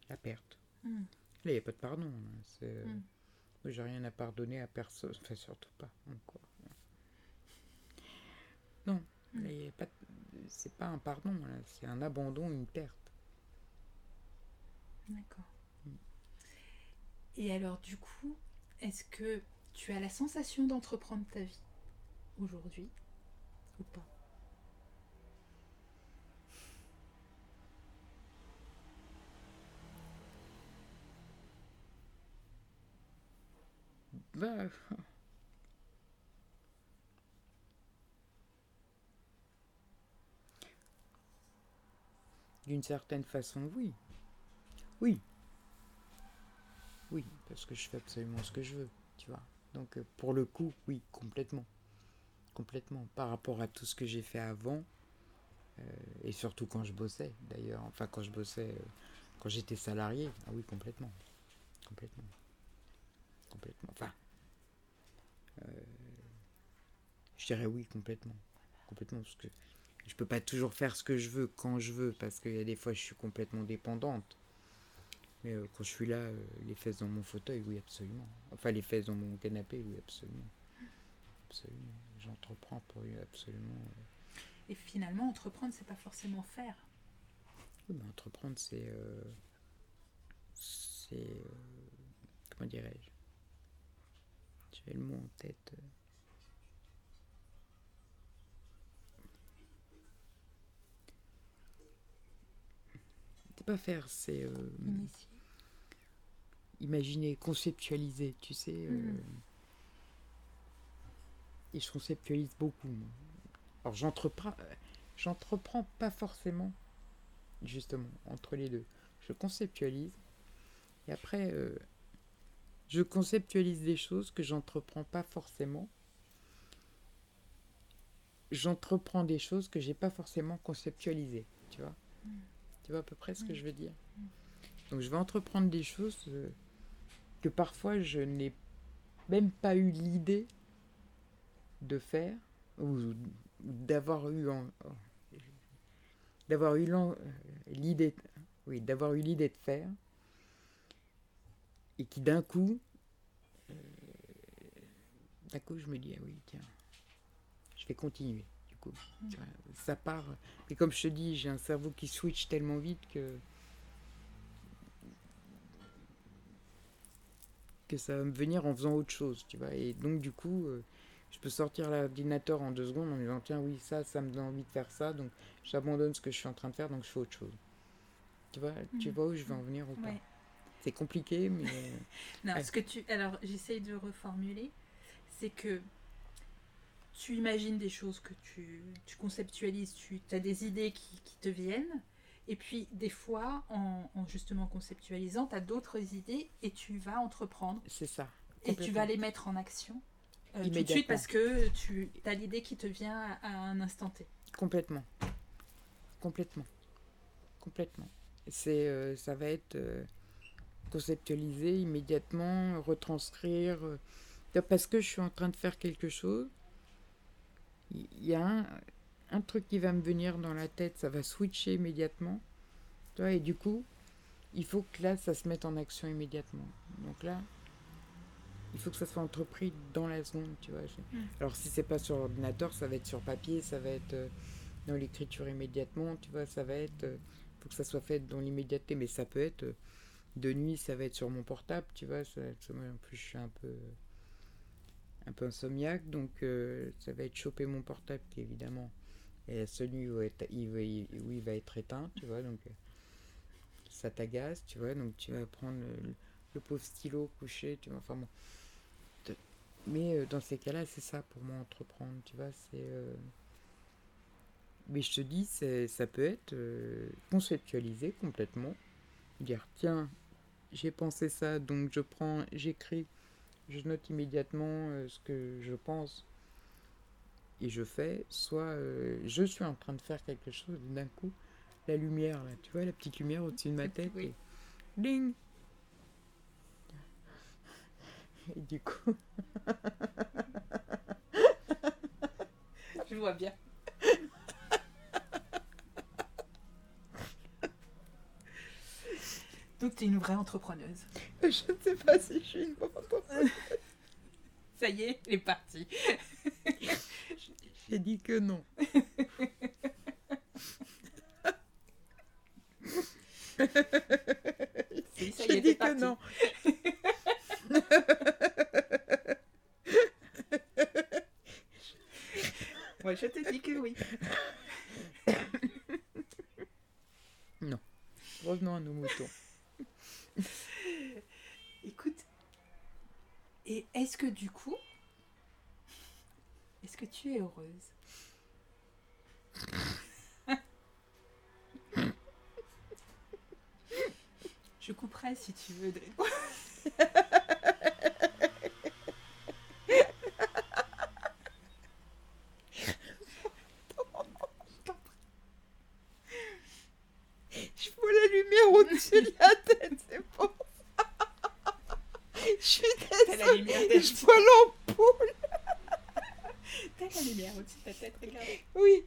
La perte. Hmm. Là, il n'y a pas de pardon. là. C'est, Mm. Moi, j'ai rien à pardonner à personne. Enfin, surtout pas. Encore. Non, Mm. là, y a pas de- c'est pas un pardon. là. C'est un abandon, une perte. D'accord. Mm. Et alors, du coup, est-ce que tu as la sensation d'entreprendre ta vie aujourd'hui ou pas? D'une certaine façon, oui. Oui. Oui, parce que je fais absolument ce que je veux, tu vois. Donc, euh, pour le coup, oui, complètement. Complètement. Par rapport à tout ce que j'ai fait avant, euh, et surtout quand je bossais, d'ailleurs. Enfin, quand je bossais, euh, quand j'étais salarié, ah oui, complètement. Complètement. Complètement. Enfin, euh, je dirais oui, complètement. Complètement, parce que je peux pas toujours faire ce que je veux quand je veux, parce qu'il y a des fois, je suis complètement dépendante. Mais euh, quand je suis là, euh, les fesses dans mon fauteuil, oui, absolument. Enfin, les fesses dans mon canapé, oui, absolument. Absolument. J'entreprends pour oui, absolument. Et finalement, entreprendre, c'est pas forcément faire. Oui, mais entreprendre, c'est. c'est. comment dirais-je? J'avais le mot en tête. C'est pas faire, c'est euh, imaginer, conceptualiser, tu sais. euh, Mhm. Et je conceptualise beaucoup. moi. Alors j'entreprends, j'entreprends pas forcément, justement, entre les deux. Je conceptualise et après, euh, je conceptualise des choses que j'entreprends pas forcément. J'entreprends des choses que j'ai pas forcément conceptualisées, tu vois. Tu vois à peu près ce que je veux dire. Donc je vais entreprendre des choses euh, que parfois je n'ai même pas eu l'idée de faire ou d'avoir eu en- d'avoir eu l'en- l'idée oui d'avoir eu l'idée de faire et qui d'un coup euh, d'un coup je me dis ah oui tiens je vais continuer du coup vois, ça part et comme je te dis j'ai un cerveau qui switch tellement vite que que ça va me venir en faisant autre chose, tu vois. Et donc, du coup, euh, je peux sortir l'ordinateur en deux secondes en me disant, tiens, oui, ça, ça me donne envie de faire ça, donc j'abandonne ce que je suis en train de faire, donc je fais autre chose. Tu vois, tu Mhm. vois où je veux en venir ou pas Ouais. C'est compliqué, mais Non, Ouais. ce que tu. Alors, j'essaye de reformuler. C'est que tu imagines des choses que tu, tu conceptualises, tu as des idées qui, qui te viennent. Et puis, des fois, en, en justement conceptualisant, tu as d'autres idées et tu vas entreprendre. c'est ça. Et tu vas les mettre en action euh, tout de suite parce que tu as l'idée qui te vient à, à un instant T. Complètement. Complètement. Complètement. C'est, euh, ça va être euh, conceptualisé immédiatement, retranscrire. euh, parce que je suis en train de faire quelque chose, il y, a un, un truc qui va me venir dans la tête, ça va switcher immédiatement. Et du coup, il faut que là, ça se mette en action immédiatement. Donc là, il faut que ça soit entrepris dans la seconde, tu vois. je- Mm. Alors si c'est pas sur ordinateur, ça va être sur papier, ça va être euh, dans l'écriture immédiatement, tu vois, ça va être... euh, faut que ça soit fait dans l'immédiateté, mais ça peut être... de nuit, ça va être sur mon portable, tu vois. Ça, ça- moi, en plus, je suis un peu... un peu insomniaque, donc euh, ça va être choper mon portable, qui évidemment est nuit où, être- il va, il- où il va être éteint, tu vois, donc... euh, ça t'agace, tu vois, donc tu vas prendre le, pauvre stylo couché, tu vois, enfin bon. Mais euh, dans ces cas-là, c'est ça pour moi entreprendre, tu vois, c'est... Mais je te dis, ça peut être conceptualisé complètement. Dire, tiens, j'ai pensé ça, donc je prends, j'écris, je note immédiatement euh, ce que je pense et je fais. Soit euh, je suis en train de faire quelque chose, d'un coup, la lumière, là, tu vois, la petite lumière au-dessus de ma tête, Oui. et ding Et du coup, Je vois bien. Donc tu es une vraie entrepreneuse. je ne sais pas si je suis une bonne entrepreneuse. Ça y est, elle est partie. J'ai dit que non. J'ai dit que non. Moi, je te dis que oui. Revenons à nos moutons. Écoute, et est-ce que du coup, est-ce que tu es heureuse? Je couperai si tu veux. de- Je vois la lumière au-dessus de la tête, c'est bon. Je suis T'as la lumière, désolée, t'as- je vois l'ampoule. t'as la lumière au-dessus de ta tête, regarde. Oui,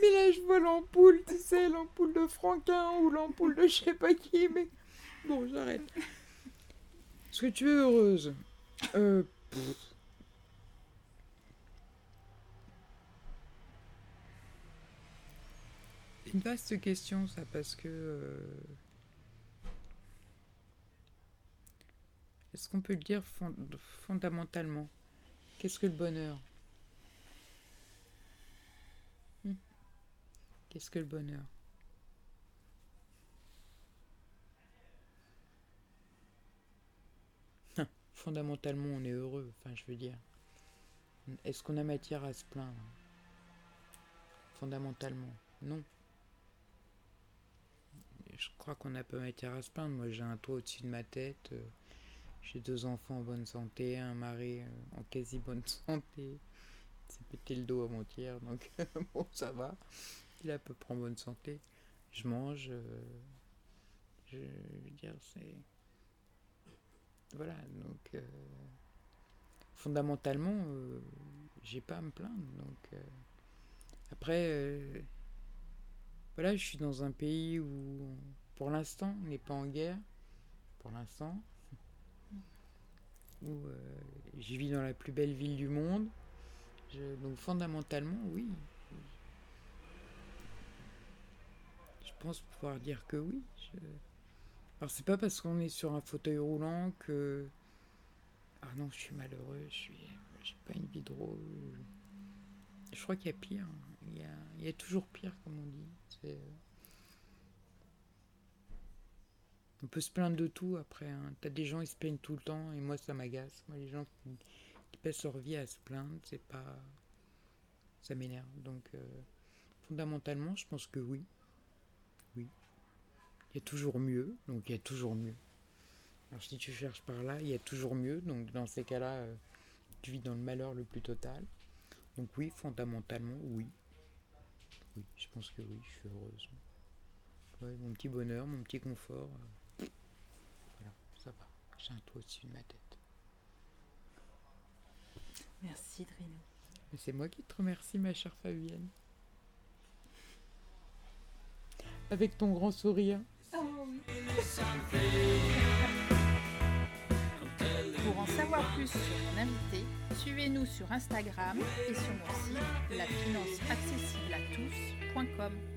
mais là je vois l'ampoule, tu sais, l'ampoule de Ou l'ampoule de je sais pas qui, mais bon, j'arrête. Est-ce que tu es heureuse Euh. Une vaste question, ça, parce que. euh, Est-ce qu'on peut le dire fond- fondamentalement? Qu'est-ce que le bonheur? Hmm. Qu'est-ce que le bonheur Hein, Fondamentalement, on est heureux, enfin, je veux dire. Est-ce qu'on a matière à se plaindre? Fondamentalement, non. Je crois qu'on n'a pas matière à se plaindre. Moi, j'ai un toit au-dessus de ma tête. euh, J'ai deux enfants en bonne santé, un mari euh, en quasi bonne santé. Il s'est pété le dos avant-hier, donc bon, ça va. Il est à peu près en bonne santé. Je mange. euh, je veux dire, c'est. Voilà, donc. euh, fondamentalement, euh, j'ai pas à me plaindre. Donc. euh, après. voilà, je suis dans un pays où, pour l'instant, on n'est pas en guerre. Pour l'instant. Où je vis dans la plus belle ville du monde. Donc fondamentalement, oui. Je pense pouvoir dire que oui. Alors c'est pas parce qu'on est sur un fauteuil roulant que... Ah non, je suis malheureux, je suis... J'ai pas une vie drôle. Je crois qu'il y a pire. Il y a, il y a toujours pire, comme on dit. C'est... On peut se plaindre de tout après. Hein. T'as des gens, ils se plaignent tout le temps, et moi, ça m'agace. Moi, les gens qui, qui passent leur vie à se plaindre, c'est pas. Ça m'énerve. Donc, euh, fondamentalement, je pense que. Oui. Il y a toujours mieux, donc il y a toujours mieux. Alors, si tu cherches par là, il y a toujours mieux. Donc, dans ces cas-là, euh, tu vis dans le malheur le plus total. Donc, oui, fondamentalement, oui. Oui, je pense que oui, je suis heureuse. Ouais, mon petit bonheur, mon petit confort. euh, voilà, ça va. J'ai un toit au-dessus de ma tête. Merci, Drino. C'est moi qui te remercie, ma chère Fabienne. Avec ton grand sourire. Pour en savoir plus sur mon invité, suivez-nous sur Instagram et sur mon site lafinanceaccessible à tous.com.